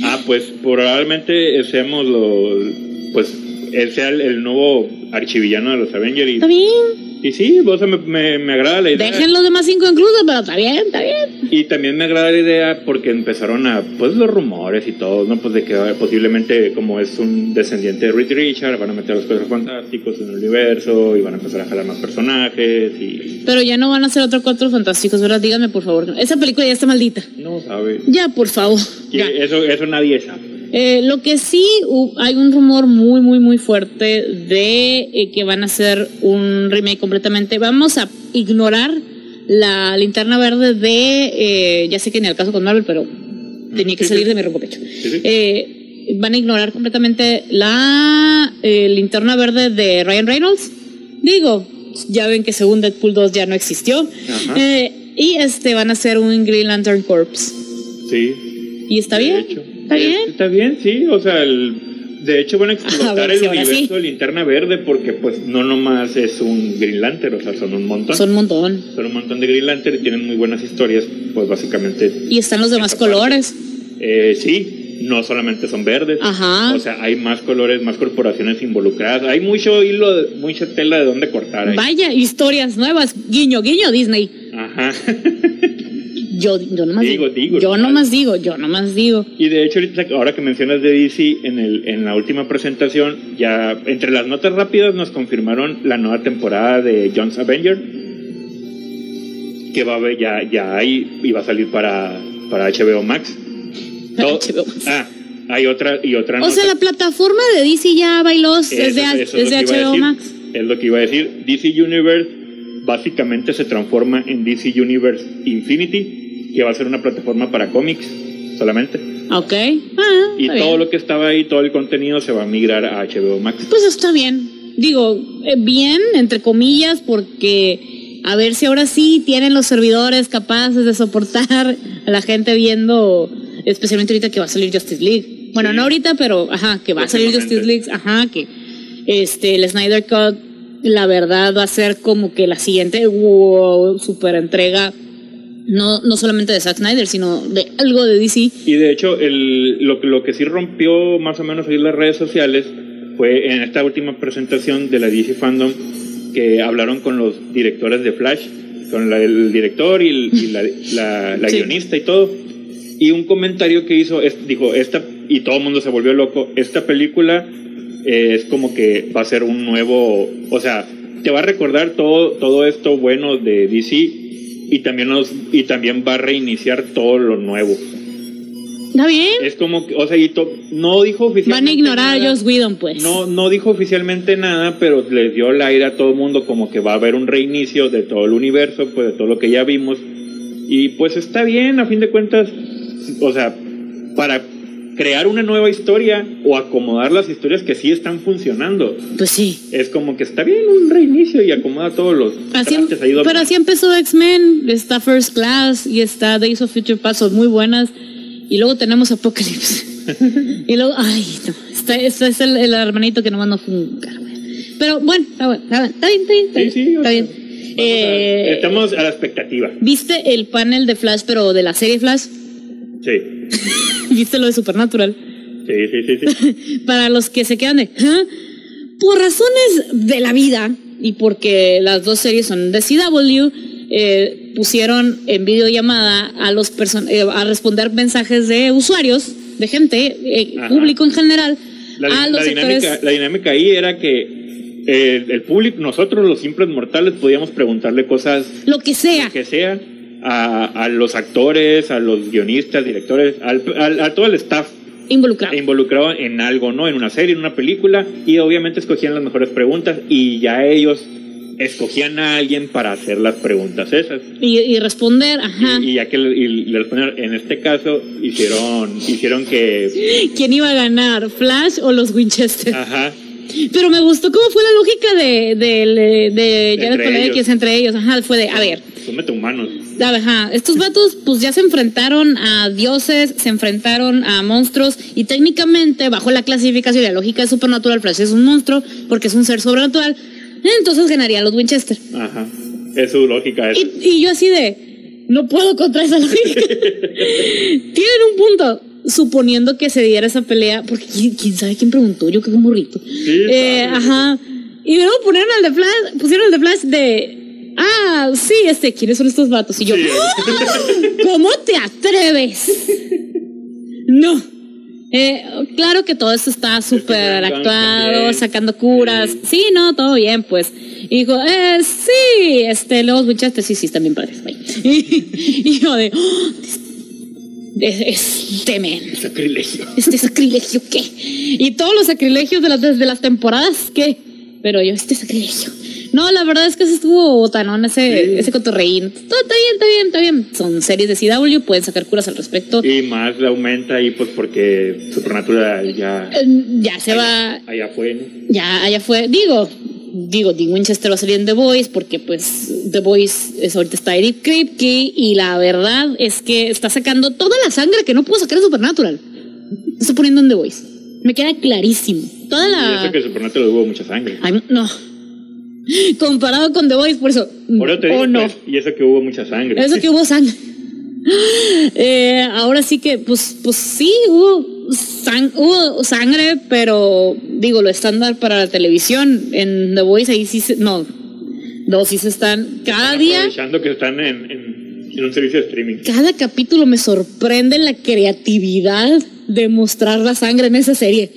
Ah, pues probablemente seamos los, pues él sea el, nuevo archivillano de los Avengers. Y, Está bien. Y sí, vos me, me, agrada la idea. Dejen los demás cinco incluso, pero está bien, está bien. Y también me agrada la idea porque empezaron a, pues los rumores y todo, ¿no? Pues de que posiblemente, como es un descendiente de Reed Richard, van a meter a los Cuatro Fantásticos en el universo y van a empezar a jalar más personajes y... Pero ya no van a ser otros Cuatro Fantásticos, ¿verdad? Dígame, por favor. Esa película ya está maldita. No sabe. Ya, por favor. Ya. Eso, eso nadie sabe. Eh, lo que sí hay un rumor muy, muy, muy fuerte de eh, que van a hacer un remake completamente. Vamos a ignorar la linterna verde de, eh, ya sé que ni al caso con Marvel, pero tenía que salir de mi ropa pecho. Eh, van a ignorar completamente la linterna verde de Ryan Reynolds. Digo, ya ven que según Deadpool 2 ya no existió. y este van a hacer un Green Lantern Corps. Sí. ¿Y está bien? ¿Está bien? Está bien, sí. O sea, de hecho van a explotar el universo de Linterna Verde porque pues no nomás es un Green Lantern, o sea, son un montón. Son un montón. Son un montón de Green Lantern y tienen muy buenas historias, pues básicamente. Y están los demás colores. Eh, sí, no solamente son verdes. Ajá. O sea, hay más colores, más corporaciones involucradas. Hay mucho hilo, mucha tela de dónde cortar. Vaya, historias nuevas. Guiño, guiño, Disney. Ajá. Yo, yo nomás digo, digo, yo nomás digo, yo nomás digo. Y de hecho, ahora que mencionas de DC, en, el, en la última presentación, ya entre las notas rápidas nos confirmaron la nueva temporada de Jones Avenger, que va a ya, ya hay y va a salir para, para HBO Max. HBO Max. Ah, hay otra y otra. O sea, la plataforma de DC ya bailó desde, desde HBO Max. Es lo que iba a decir. DC Universe básicamente se transforma en DC Universe Infinity que va a ser una plataforma para cómics solamente. Ok. Ah, y todo lo que estaba ahí, todo el contenido se va a migrar a HBO Max. Pues está bien. Digo, eh, bien, entre comillas, porque a ver si ahora sí tienen los servidores capaces de soportar a la gente viendo, especialmente ahorita que va a salir Justice League. Bueno, no ahorita, pero ajá, que va a salir Justice League, ajá, que este, el Snyder Cut, la verdad, va a ser como que la siguiente wow, super entrega no, no solamente de Zack Snyder, sino de algo de DC. Y de hecho, el, lo, lo que sí rompió más o menos ahí las redes sociales fue en esta última presentación de la DC Fandom que hablaron con los directores de Flash, con el director y, la, la, guionista y todo. Y un comentario que hizo, es, dijo, esta, y todo el mundo se volvió loco, esta película eh, es como que va a ser un nuevo, o sea, te va a recordar todo, todo esto bueno de DC y también nos y también va a reiniciar todo lo nuevo. ¿Está bien? Es como que, o sea, y no dijo oficialmente. Van a ignorar a Joss Whedon, pues. No, no dijo oficialmente nada, pero les dio el aire a todo el mundo como que va a haber un reinicio de todo el universo, pues de todo lo que ya vimos. Y pues está bien, a fin de cuentas, o sea, para crear una nueva historia o acomodar las historias que sí están funcionando. Pues sí. Es como que está bien un reinicio y acomoda todos los así, em- Pero así empezó X-Men, está First Class y está Days of Future Past, son muy buenas. Y luego tenemos Apocalypse. y luego, ay, no, está, este es el, hermanito que nomás no funca. Pero bueno, está, bueno, está, bien, está bien, está bien. Sí, sí, está bien. Eh, estamos a la expectativa. ¿Viste el panel de Flash, pero de la serie Flash? Sí. ¿Viste lo de Supernatural? Sí, sí, sí, sí. Para los que se quedan de, por razones de la vida y porque las dos series son de CW, eh, pusieron en videollamada a los eh, a responder mensajes de usuarios, de gente, eh, público en general, la, a los dinámica, la dinámica ahí era que el público, nosotros los simples mortales, podíamos preguntarle cosas. Lo que sea. Lo que sea a, los actores, a los guionistas, directores, al, a todo el staff involucrado. involucrado en algo, ¿no? En una serie, en una película, y obviamente escogían las mejores preguntas y ya ellos escogían a alguien para hacer las preguntas esas. Y, responder, ajá. Y, ya que le respondieron, en este caso hicieron, hicieron que... ¿Quién iba a ganar, Flash o los Winchester? Ajá. Pero me gustó cómo fue la lógica de, de, de Jared X entre ellos. Ajá, fue de, a ver. Son metahumanos. Ajá, estos vatos pues ya se enfrentaron a dioses, se enfrentaron a monstruos y técnicamente bajo la clasificación y la lógica de Supernatural Flash es un monstruo porque es un ser sobrenatural, entonces ganaría los Winchester. Ajá, es su lógica. Y, y yo así de, no puedo contra esa lógica. Tienen un punto suponiendo que se diera esa pelea, porque quién sabe quién preguntó, yo que un morrito. eh, ajá. Y luego pusieron el de Flash, pusieron el de Flash de, ah, sí, este, ¿quiénes son estos vatos? Y yo, ¡Ah! ¿cómo te atreves? no. Eh, claro que todo esto está súper actuado, sacando curas. Sí, no, todo bien, pues. Y dijo, eh, sí, este, los muchachos, sí, sí, están bien padres. Y, yo de, oh, este men. Sacrilegio. Este sacrilegio, ¿qué? Y todos los sacrilegios de las, desde las temporadas, ¿qué? Pero yo, este sacrilegio. No, la verdad es que se estuvo botanón ese, ese cotorreín. Está bien, está bien, está bien. Son series de CW, pueden sacar curas al respecto. Y más le aumenta ahí, pues porque Supernatural ya. Eh, ya se va. Allá fue, ¿no? Ya, allá fue. Digo, digo, Dean Winchester va a salir en The Voice porque pues The Voice es ahorita está Eric Kripke y la verdad es que está sacando toda la sangre que no pudo sacar en Supernatural. Está poniendo en The Voice. Me queda clarísimo. Toda la... Que Supernatural hubo mucha sangre. no. Comparado con The Voice, por eso... Por te digo, no. Pues, y eso que hubo mucha sangre. Eso que hubo sangre. Eh, ahora sí que, pues, pues sí, hubo hubo sangre, pero digo, lo estándar para la televisión en The Voice, ahí sí se, no, dosis están cada día. Aprovechando que están en, en, un servicio de streaming. Cada capítulo me sorprende la creatividad de mostrar la sangre en esa serie.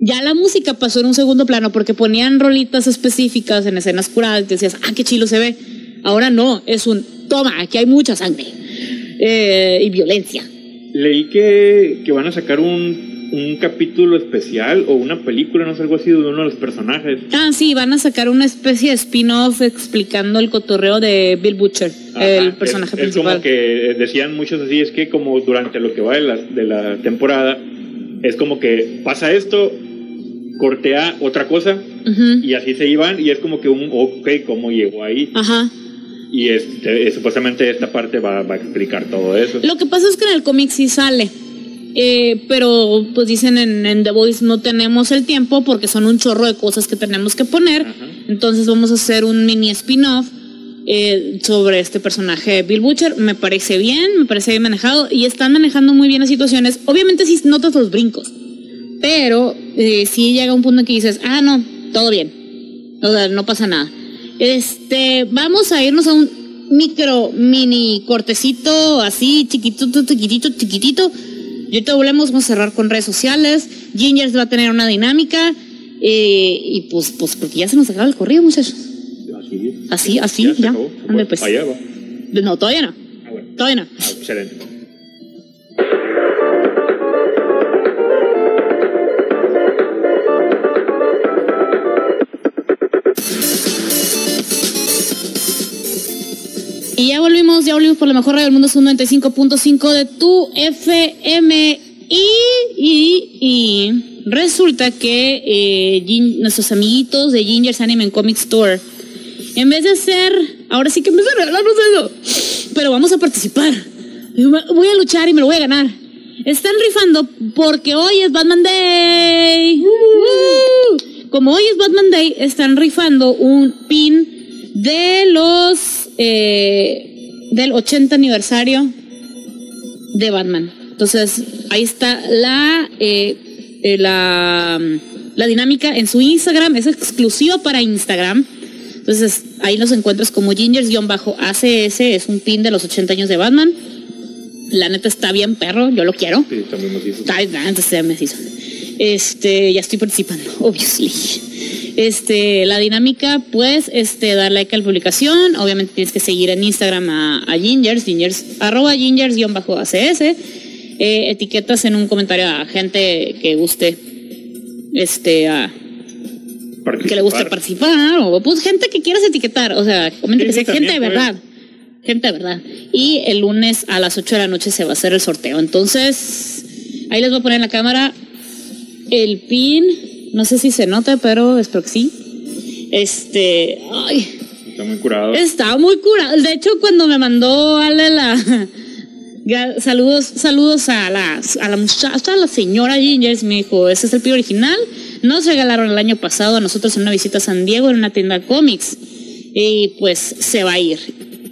Ya la música pasó en un segundo plano porque ponían rolitas específicas en escenas curadas y decías, ah, qué chilo se ve. Ahora no, es un, toma, aquí hay mucha sangre eh, y violencia leí que, que van a sacar un, un, capítulo especial o una película, no sé, algo así de uno de los personajes. Ah, sí, van a sacar una especie de spin-off explicando el cotorreo de Bill Butcher, el personaje principal. Es como que decían muchos así, es que como durante lo que va de la, de la temporada, es como que pasa esto, cortea otra cosa y así se iban y es como que un ok, ¿cómo llegó ahí? Ajá. Y este, supuestamente esta parte va, a explicar todo eso. Lo que pasa es que en el cómic sí sale. Eh, pero pues dicen en, The Voice no tenemos el tiempo porque son un chorro de cosas que tenemos que poner. Entonces vamos a hacer un mini spin-off eh, sobre este personaje Bill Butcher. Me parece bien, me parece bien manejado y están manejando muy bien las situaciones. Obviamente sí notas los brincos, pero eh, sí llega un punto en que dices, ah, no, todo bien. O sea, no pasa nada. Este, vamos a irnos a un micro mini cortecito así, chiquitito, chiquitito, chiquitito. Y ahorita volvemos, vamos a cerrar con redes sociales. Gingers va a tener una dinámica. Eh, y pues, pues, porque ya se nos acaba el corrido, muchachos. Así, así, ya. ya. pues. Allá va. No, todavía no. Ah, bueno. Todavía no. Ah, excelente. Y ya volvimos, ya volvimos por la mejor radio del mundo, es un 95.5 de tu FM. Y, y, resulta que eh, nuestros amiguitos de Ginger's Anime Comic Store, en vez de hacer, ahora sí que me a regalarnos eso, pero vamos a participar. Voy a luchar y me lo voy a ganar. Están rifando porque hoy es Batman Day. Como hoy es Batman Day, están rifando un pin de los eh, del 80 aniversario de Batman. Entonces, ahí está la, eh, eh, la, la, dinámica en su Instagram, es exclusiva para Instagram. Entonces, ahí los encuentras como Gingers-ACS, es un pin de los 80 años de Batman. La neta está bien, perro, yo lo quiero. Sí, también Este, ya estoy participando, obviously. Este, la dinámica, pues, este, dar like a la publicación. Obviamente tienes que seguir en Instagram a, Gingers, Gingers, arroba Gingers-ACS. Eh, etiquetas en un comentario a gente que guste, este, a, que le guste participar, o pues gente que quieras etiquetar, o sea, gente de verdad. Gente de verdad. Y el lunes a las 8 de la noche se va a hacer el sorteo. Entonces, ahí les voy a poner en la cámara el pin no sé si se nota, pero espero que sí. Este. Ay. Está muy curado. Está muy curado. De hecho, cuando me mandó Ale la. Saludos, saludos a la, a la muchacha, a la señora Gingers, me dijo, ese es el pie original. Nos regalaron el año pasado a nosotros en una visita a San Diego en una tienda cómics. Y pues se va a ir.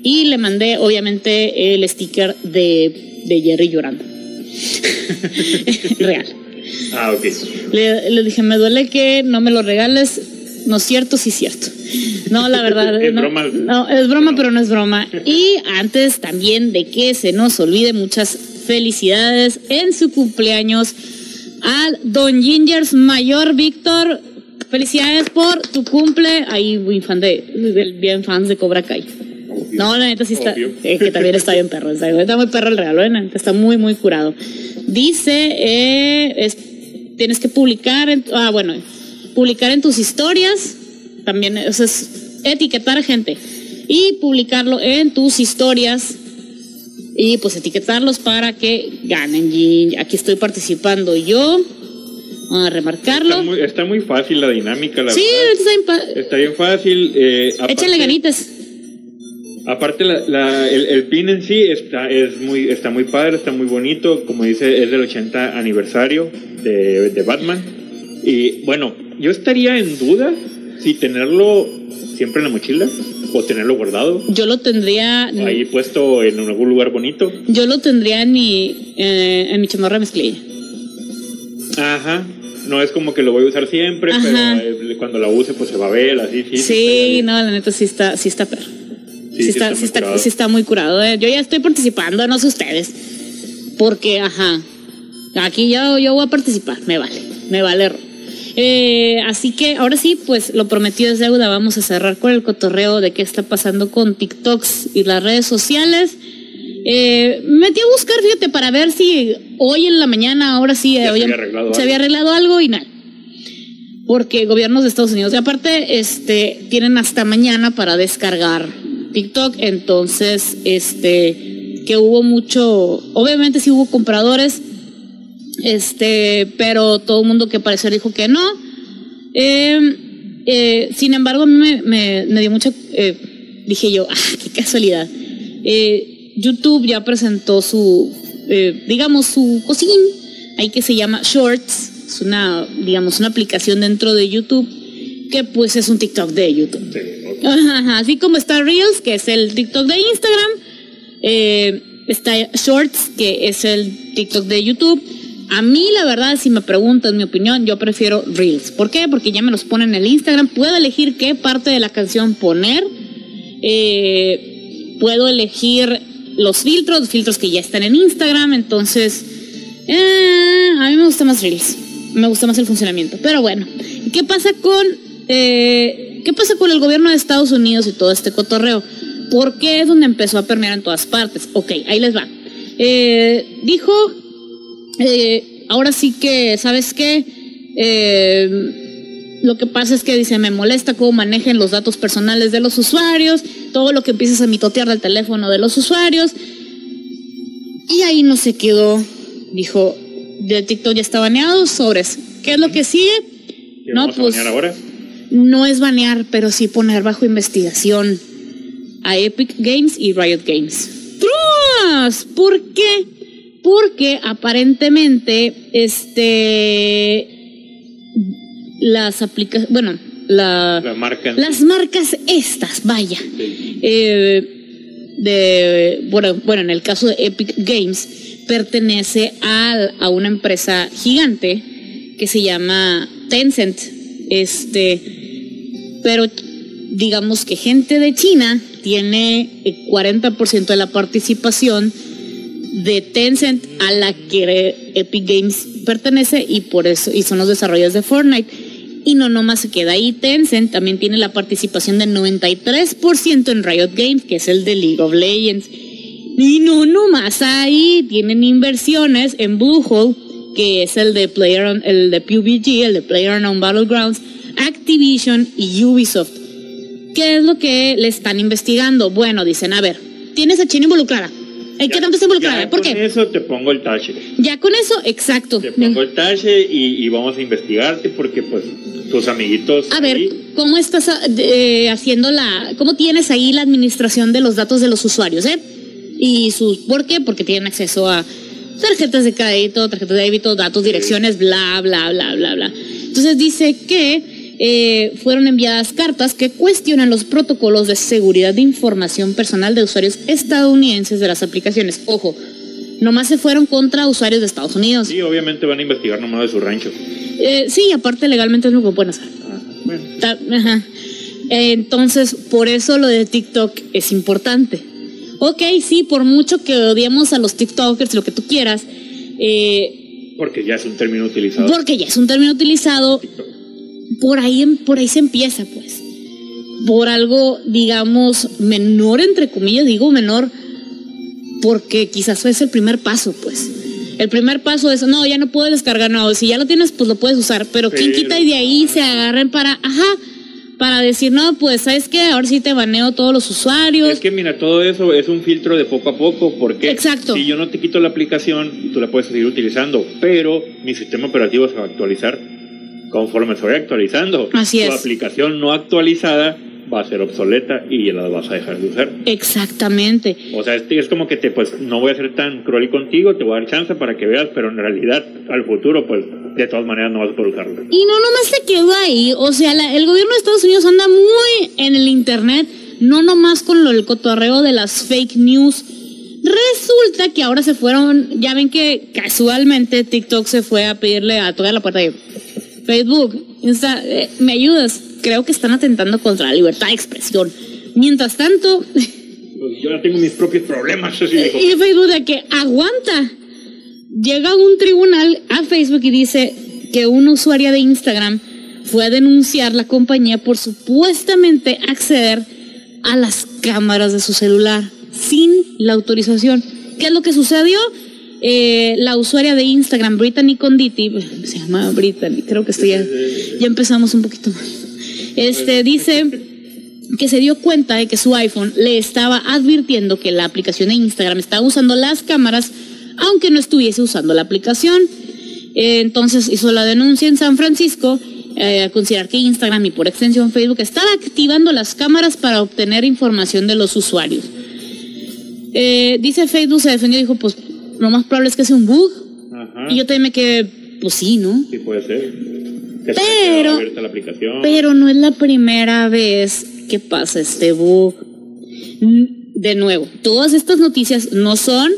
Y le mandé, obviamente, el sticker de, de Jerry llorando. Real. Ah, ok. Le, dije, me duele que no me lo regales. No es cierto, sí es cierto. No, la verdad. es no, broma. No, es broma, pero no es broma. Y antes también de que se nos olvide, muchas felicidades en su cumpleaños al Don Gingers Mayor Víctor. Felicidades por tu cumple. Ahí, muy fan de, bien fans de Cobra Kai. No, la neta sí está. que también está bien perro. Está, muy perro el regalo, ¿eh? Está muy, muy curado. Dice, eh, tienes que publicar, en, ah, bueno, publicar en tus historias. También, eso es etiquetar a gente y publicarlo en tus historias y pues etiquetarlos para que ganen. Y aquí estoy participando yo. Vamos a remarcarlo. Está muy, fácil la dinámica, la sí, Está, está, bien fácil. Eh, Échale ganitas. Aparte, la, el, pin en sí está, es muy, está muy padre, está muy bonito. Como dice, es del 80 aniversario de, de Batman. Y bueno, yo estaría en duda si tenerlo siempre en la mochila o tenerlo guardado. Yo lo tendría. Ahí puesto en algún lugar bonito. Yo lo tendría en mi, eh, en mi chamarra mezclilla. Ajá. No es como que lo voy a usar siempre, pero eh, cuando la use pues se va a ver, así, sí. Sí, no, la neta sí está, sí está perro. Sí, está, sí, está, sí está muy curado. Eh. Yo ya estoy participando, no sé ustedes. Porque, ajá. Aquí yo, yo voy a participar, me vale, me vale. Eh, así que ahora sí, pues lo prometido es deuda. Vamos a cerrar con el cotorreo de qué está pasando con TikToks y las redes sociales. Eh, me metí a buscar, fíjate, para ver si hoy en la mañana, ahora sí, se, había, arreglado algo y nada. Porque gobiernos de Estados Unidos, y aparte, este, tienen hasta mañana para descargar TikTok. Entonces, este, que hubo mucho, obviamente sí hubo compradores, este, pero todo el mundo que pareció dijo que no. Em, eh, sin embargo, a mí me, dio mucha, eh, dije yo, ah, qué casualidad. Eh, YouTube ya presentó su, digamos, su cosín, ahí que se llama Shorts, es una, digamos, una aplicación dentro de YouTube que pues es un TikTok de YouTube. Así como está Reels, que es el TikTok de Instagram, está Shorts, que es el TikTok de YouTube a mí, la verdad, si me preguntan mi opinión, yo prefiero Reels. ¿Por qué? Porque ya me los ponen en el Instagram. Puedo elegir qué parte de la canción poner. Eh, puedo elegir los filtros, los filtros que ya están en Instagram. Entonces, eh, a mí me gusta más Reels. Me gusta más el funcionamiento. Pero bueno, ¿qué pasa con, eh, ¿qué pasa con el gobierno de Estados Unidos y todo este cotorreo? ¿Por qué es donde empezó a permear en todas partes? Ok, ahí les va. dijo eh, ahora sí que, ¿sabes qué? Eh, lo que pasa es que dice, me molesta cómo manejen los datos personales de los usuarios, todo lo que empiezas a mitotear del teléfono de los usuarios. Y ahí no se quedó, dijo, de TikTok ya está baneado, sobres. ¿Qué es lo que sigue? No, pues. ahora? No es banear, pero sí poner bajo investigación a Epic Games y Riot Games. ¡Trus! ¿Por qué? porque aparentemente este las aplicaciones, bueno, la, las marcas estas, vaya, eh, de, bueno, bueno, en el caso de Epic Games, pertenece a, a una empresa gigante que se llama Tencent, este, pero digamos que gente de China tiene el 40% de la participación de Tencent a la que Epic Games pertenece y por eso y son los desarrolladores de Fortnite. Y no nomás se queda ahí, Tencent también tiene la participación del 93% en Riot Games, que es el de League of Legends. Y no nomás ahí, tienen inversiones en Bluehole, que es el de Player el de PUBG, el de Player on Battlegrounds, Activision y Ubisoft. ¿Qué es lo que le están investigando? Bueno, dicen, a ver, tienes a China involucrada, ¿En qué tanto está involucrada? ¿Por qué? Con eso te pongo el tache. Ya con eso, exacto. Te pongo el tache y, vamos a investigarte porque pues tus amiguitos. A ver, ¿cómo estás eh, haciendo la, cómo tienes ahí la administración de los datos de los usuarios, eh? Y sus, ¿por qué? Porque tienen acceso a tarjetas de crédito, tarjetas de débito, datos, direcciones, bla, bla, bla, bla, bla. Entonces dice que eh, fueron enviadas cartas que cuestionan los protocolos de seguridad de información personal de usuarios estadounidenses de las aplicaciones. Ojo, nomás se fueron contra usuarios de Estados Unidos. Sí, obviamente van a investigar nomás de su rancho. Eh, sí, aparte legalmente es lo que pueden hacer. Ah, entonces, por eso lo de TikTok es importante. Ok, sí, por mucho que odiemos a los TikTokers, lo que tú quieras. Eh, porque ya es un término utilizado. Porque ya es un término utilizado por ahí, por ahí se empieza, pues. Por algo, digamos, menor, entre comillas, digo menor, porque quizás es el primer paso, pues. El primer paso es, no, ya no puedo descargar, no, si ya lo tienes, pues lo puedes usar, pero quien quita y de ahí se agarren para, ajá, para decir, no, pues, ¿sabes qué? Ahora sí te baneo todos los usuarios. Es que mira, todo eso es un filtro de poco a poco, porque Exacto. si yo no te quito la aplicación, tú la puedes seguir utilizando, pero mi sistema operativo se va a actualizar conforme se vaya actualizando. Así es. Tu aplicación no actualizada va a ser obsoleta y la vas a dejar de usar. Exactamente. O sea, es, como que te, pues, no voy a ser tan cruel contigo, te voy a dar chance para que veas, pero en realidad, al futuro, pues, de todas maneras no vas a poder usarlo. Y no nomás se quedó ahí, o sea, el gobierno de Estados Unidos anda muy en el Internet, no nomás con lo del cotorreo de las fake news. Resulta que ahora se fueron, ya ven que casualmente TikTok se fue a pedirle a toda la puerta de Facebook, eh, ¿me ayudas? creo que están atentando contra la libertad de expresión. Mientras tanto... Pues yo ya tengo mis propios problemas. y Facebook de que aguanta. Llega un tribunal a Facebook y dice que una usuaria de Instagram fue a denunciar la compañía por supuestamente acceder a las cámaras de su celular sin la autorización. ¿Qué es lo que sucedió? Eh, la usuaria de Instagram, Brittany Conditi, se llama Brittany, creo que estoy ya, ya empezamos un poquito este dice que se dio cuenta de que su iPhone le estaba advirtiendo que la aplicación de Instagram estaba usando las cámaras, aunque no estuviese usando la aplicación. Eh, entonces hizo la denuncia en San Francisco eh, a considerar que Instagram y por extensión Facebook estaba activando las cámaras para obtener información de los usuarios. Dice Facebook se defendió y dijo, pues lo más probable es que sea un bug. Y yo también me quedé, pues sí, ¿no? Sí puede ser. Pero, pero no es la primera vez que pasa este bug. De nuevo, todas estas noticias no son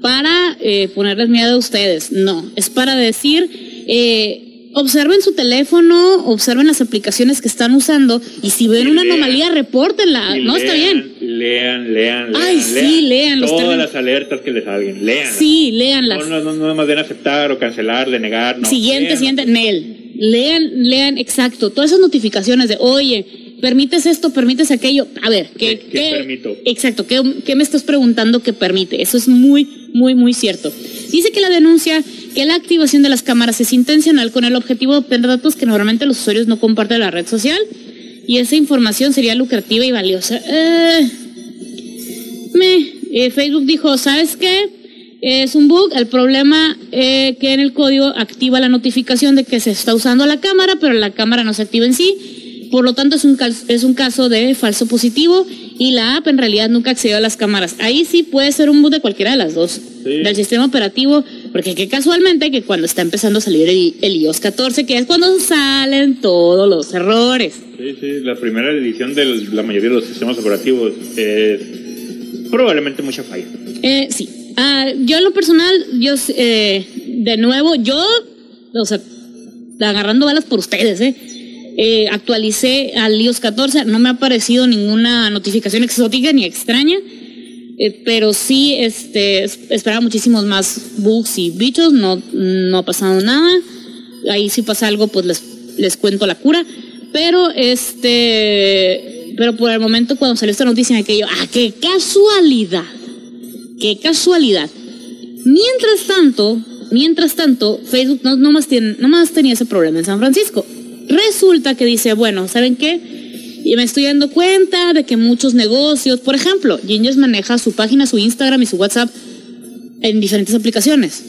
para eh, ponerles miedo a ustedes, no, es para decir, eh, observen su teléfono, observen las aplicaciones que están usando y si ven una anomalía, repórtenla, no está bien. Lean, lean, lean. Ay, sí, lean. Todas las alertas que les salgan, lean. Sí, leanlas. No, no, no, no más de aceptar o cancelar, de negar, no. Siguiente, siguiente, Nel lean, lean exacto, todas esas notificaciones de, oye, permites esto, permites aquello. A ver, ¿qué, ¿Qué, permito? Exacto, ¿qué, me estás preguntando que permite? Eso es muy, muy, muy cierto. Dice que la denuncia que la activación de las cámaras es intencional con el objetivo de obtener datos que normalmente los usuarios no comparten en la red social y esa información sería lucrativa y valiosa. Eh, eh, Facebook dijo, ¿sabes qué? es un bug. El problema eh, que en el código activa la notificación de que se está usando la cámara, pero la cámara no se activa en sí. Por lo tanto, es un, es un caso de falso positivo y la app en realidad nunca accedió a las cámaras. Ahí sí puede ser un bug de cualquiera de las dos, del sistema operativo, porque que casualmente que cuando está empezando a salir el, iOS 14, que es cuando salen todos los errores. Sí, sí, la primera edición de la mayoría de los sistemas operativos es probablemente mucha falla. Eh, sí, Ah, yo en lo personal, yo, eh, de nuevo, yo, o sea, agarrando balas por ustedes, ¿eh? eh actualicé al iOS 14, no me ha aparecido ninguna notificación exótica ni extraña, eh, pero sí este, esperaba muchísimos más bugs y bichos, no, no ha pasado nada. Ahí si pasa algo, pues les, les cuento la cura. Pero este, pero por el momento cuando salió esta noticia me quedé yo, ah, qué casualidad qué casualidad. Mientras tanto, mientras tanto, Facebook no, no, más tiene, no más tenía ese problema en San Francisco. Resulta que dice, bueno, ¿saben qué? Y me estoy dando cuenta de que muchos negocios, por ejemplo, Gingers maneja su página, su Instagram y su WhatsApp en diferentes aplicaciones.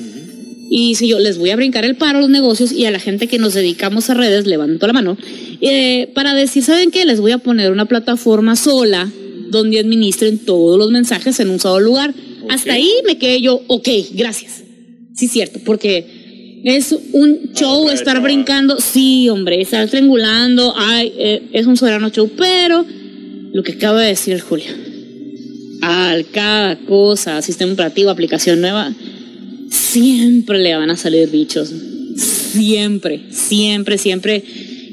Y si yo les voy a brincar el paro a los negocios y a la gente que nos dedicamos a redes, levanto la mano, eh, para decir, ¿saben qué? Les voy a poner una plataforma sola donde administren todos los mensajes en un solo lugar hasta ahí me quedé yo, ok, gracias. Sí, cierto, porque es un show estar brincando. Sí, hombre, estar triangulando. Ay, eh, es un soberano show, pero lo que acaba de decir Julio. Al cada cosa, sistema operativo, aplicación nueva, siempre le van a salir bichos. Siempre, siempre, siempre.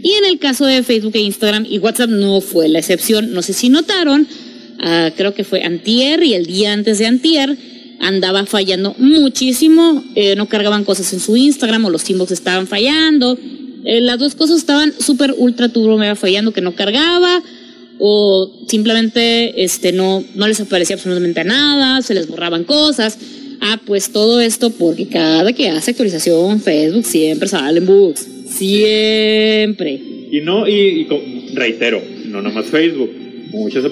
Y en el caso de Facebook e Instagram y WhatsApp no fue la excepción. No sé si notaron, Ah, creo que fue antier y el día antes de antier andaba fallando muchísimo, eh, no cargaban cosas en su Instagram o los inbox estaban fallando, eh, las dos cosas estaban súper ultra turbo mega fallando que no cargaba o simplemente este no no les aparecía absolutamente nada, se les borraban cosas. Ah, pues todo esto porque cada que hace actualización Facebook siempre salen bugs, siempre. Y no y, reitero, no nomás Facebook, muchas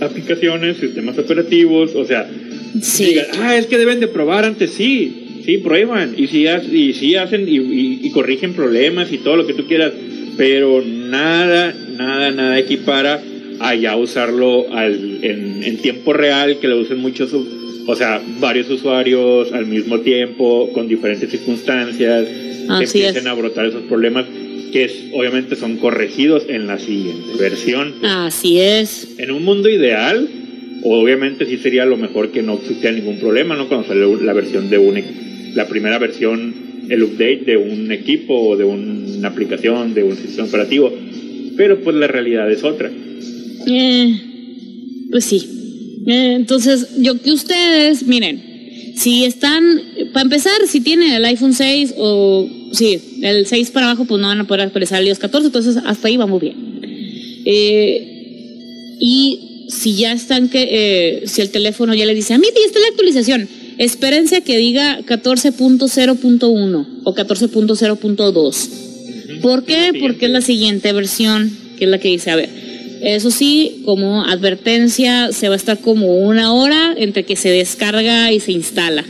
aplicaciones, sistemas operativos, o sea, digan, ah, es que deben de probar antes, sí, sí, prueban, y sí, y sí hacen y, corrigen problemas y todo lo que tú quieras, pero nada, nada, nada equipara a ya usarlo al, en, en, tiempo real, que lo usen muchos, o sea, varios usuarios al mismo tiempo, con diferentes circunstancias, que empiecen a brotar esos problemas que obviamente son corregidos en la siguiente versión. Así es. En un mundo ideal, obviamente sí sería lo mejor que no existiera ningún problema, ¿no? Cuando sale la versión de un, la primera versión, el update de un equipo o de una aplicación, de un sistema operativo. Pero pues la realidad es otra. Eh, pues sí. Eh, entonces, yo que ustedes, miren, si están, para empezar, si tienen el iPhone 6 o, sí, el 6 para abajo, pues no van a poder actualizar el iOS 14, entonces hasta ahí vamos bien. Eh, y si ya están que, eh, si el teléfono ya le dice, a mí ya está la actualización, espérense a que diga 14.0.1 o 14.0.2. ¿Por qué? Porque es la siguiente versión, que es la que dice, a ver, eso sí, como advertencia, se va a estar como una hora entre que se descarga y se instala.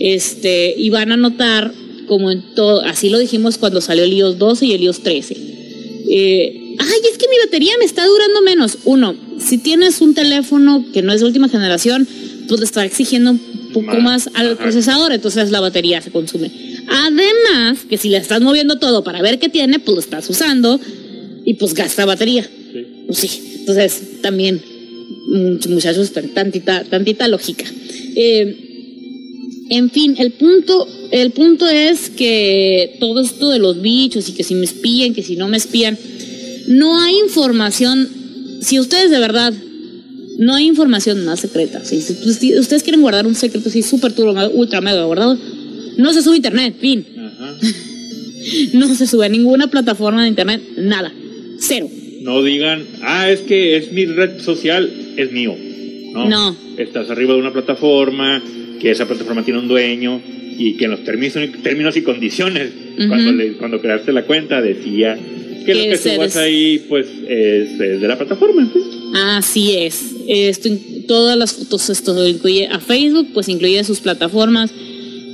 Este, y van a notar, como en todo, así lo dijimos cuando salió el iOS 12 y el iOS 13. Eh, ay, es que mi batería me está durando menos. Uno, si tienes un teléfono que no es de última generación, pues le está exigiendo un poco más, al procesador, entonces la batería se consume. Además, que si le estás moviendo todo para ver qué tiene, pues lo estás usando y pues gasta batería. Pues sí, entonces también, muchachos, tantita, tantita lógica. Eh, en fin, el punto, el punto es que todo esto de los bichos y que si me espían, que si no me espían, no hay información, si ustedes de verdad, no hay información más secreta. Si, ustedes quieren guardar un secreto así súper turbo, ultra mega guardado, no se sube a internet, fin. no se sube a ninguna plataforma de internet, nada, cero no digan, ah, es que es mi red social, es mío. No. Estás arriba de una plataforma, que esa plataforma tiene un dueño y que en los términos, términos y condiciones, cuando, cuando creaste la cuenta, decía que lo que subas ahí, pues, es, de la plataforma. Así es. Esto, todas las fotos, esto incluye a Facebook, pues incluye sus plataformas.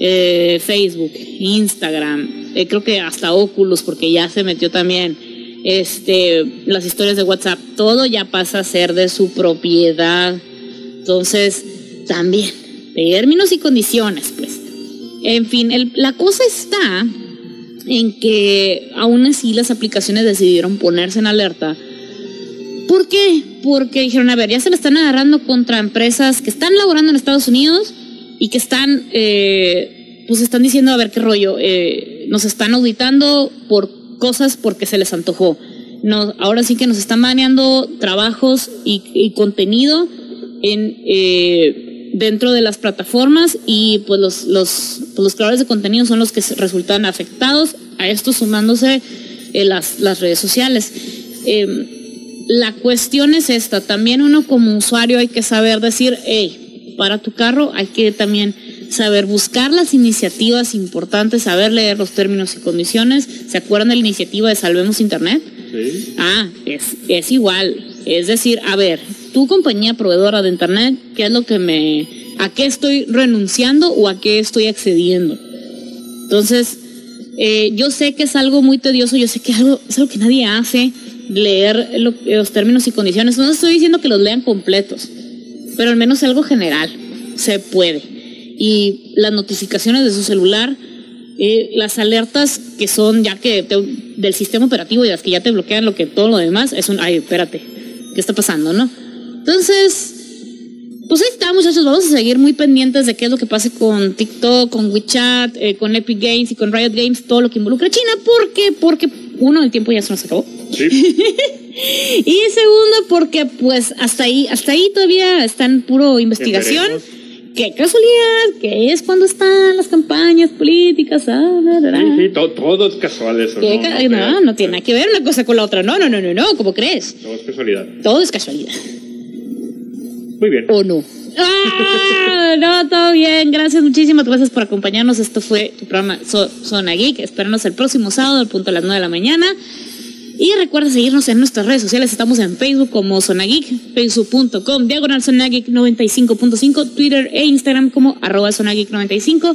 Eh, Facebook, Instagram, eh, creo que hasta Oculus, porque ya se metió también este, las historias de WhatsApp, todo ya pasa a ser de su propiedad. Entonces, también, términos y condiciones, pues. En fin, la cosa está en que aún así las aplicaciones decidieron ponerse en alerta. ¿Por qué? Porque dijeron, a ver, ya se le están agarrando contra empresas que están laborando en Estados Unidos y que están, eh, pues están diciendo, a ver qué rollo, eh, nos están auditando por cosas porque se les antojó. No, ahora sí que nos están maneando trabajos y, contenido en, eh, dentro de las plataformas y pues los, los, pues los, creadores de contenido son los que resultan afectados, a esto sumándose eh, las, las, redes sociales. Em, la cuestión es esta, también uno como usuario hay que saber decir, hey, para tu carro hay que también saber buscar las iniciativas importantes, saber leer los términos y condiciones. ¿Se acuerdan de la iniciativa de Salvemos Internet? Sí. Ah, es, es igual. Es decir, a ver, tu compañía proveedora de Internet, ¿qué es lo que me... ¿A qué estoy renunciando o a qué estoy accediendo? Entonces, eh, yo sé que es algo muy tedioso, yo sé que es algo que nadie hace, leer los términos y condiciones. No estoy diciendo que los lean completos, pero al menos algo general se puede y las notificaciones de su celular, eh, las alertas que son ya que del sistema operativo y las que ya te bloquean lo que todo lo demás, es un, ay, espérate, ¿qué está pasando, no? Entonces, pues ahí está, muchachos, vamos a seguir muy pendientes de qué es lo que pase con TikTok, con WeChat, eh, con Epic Games y con Riot Games, todo lo que involucra a China, ¿por qué? Porque uno, el tiempo ya se nos acabó. Sí. y segundo, porque pues hasta ahí, hasta ahí todavía está en puro investigación qué casualidad, que es cuando están las campañas políticas. Ah, sí, todo, es casual eso. No, no, tiene nada que ver una cosa con la otra. No, no, no, no, no, ¿cómo crees? Todo es casualidad. Todo es casualidad. Muy bien. ¿O no? Ah, no, todo bien. Gracias, muchísimas gracias por acompañarnos. Esto fue tu programa Zona Geek. Espéranos el próximo sábado al punto de las 9 de la mañana. Y recuerda seguirnos en nuestras redes sociales. Estamos en Facebook como Zonageek, facebook.com, diagonal Zonageek 95.5, Twitter e Instagram como arroba Zonageek 95.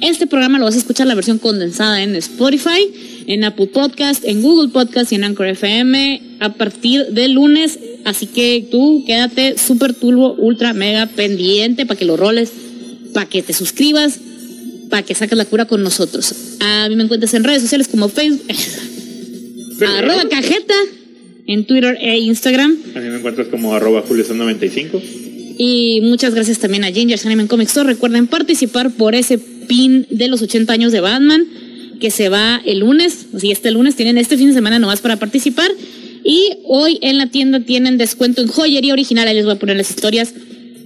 Este programa lo vas a escuchar la versión condensada en Spotify, en Apple Podcast, en Google Podcast y en Anchor FM a partir del lunes. Así que tú quédate súper turbo, ultra, mega pendiente para que lo roles, para que te suscribas, para que saques la cura con nosotros. A mí me encuentras en redes sociales como Facebook, arroba cajeta, en Twitter e Instagram. A mí me encuentras como arroba Julio95. Y muchas gracias también a Ginger Anime Comics Store. Recuerden participar por ese pin de los 80 años de Batman que se va el lunes. O sea, este lunes tienen este fin de semana nomás para participar. Y hoy en la tienda tienen descuento en joyería original. Ahí les voy a poner las historias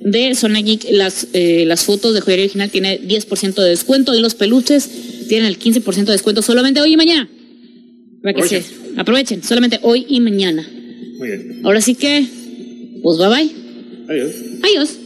de Zona Geek. Las, eh, las fotos de joyería original tiene 10% de descuento. Y los peluches tienen el 15% de descuento solamente hoy y mañana. Para que se aprovechen. Solamente hoy y mañana. Muy bien. Ahora sí que, pues bye bye. Adiós. Adiós.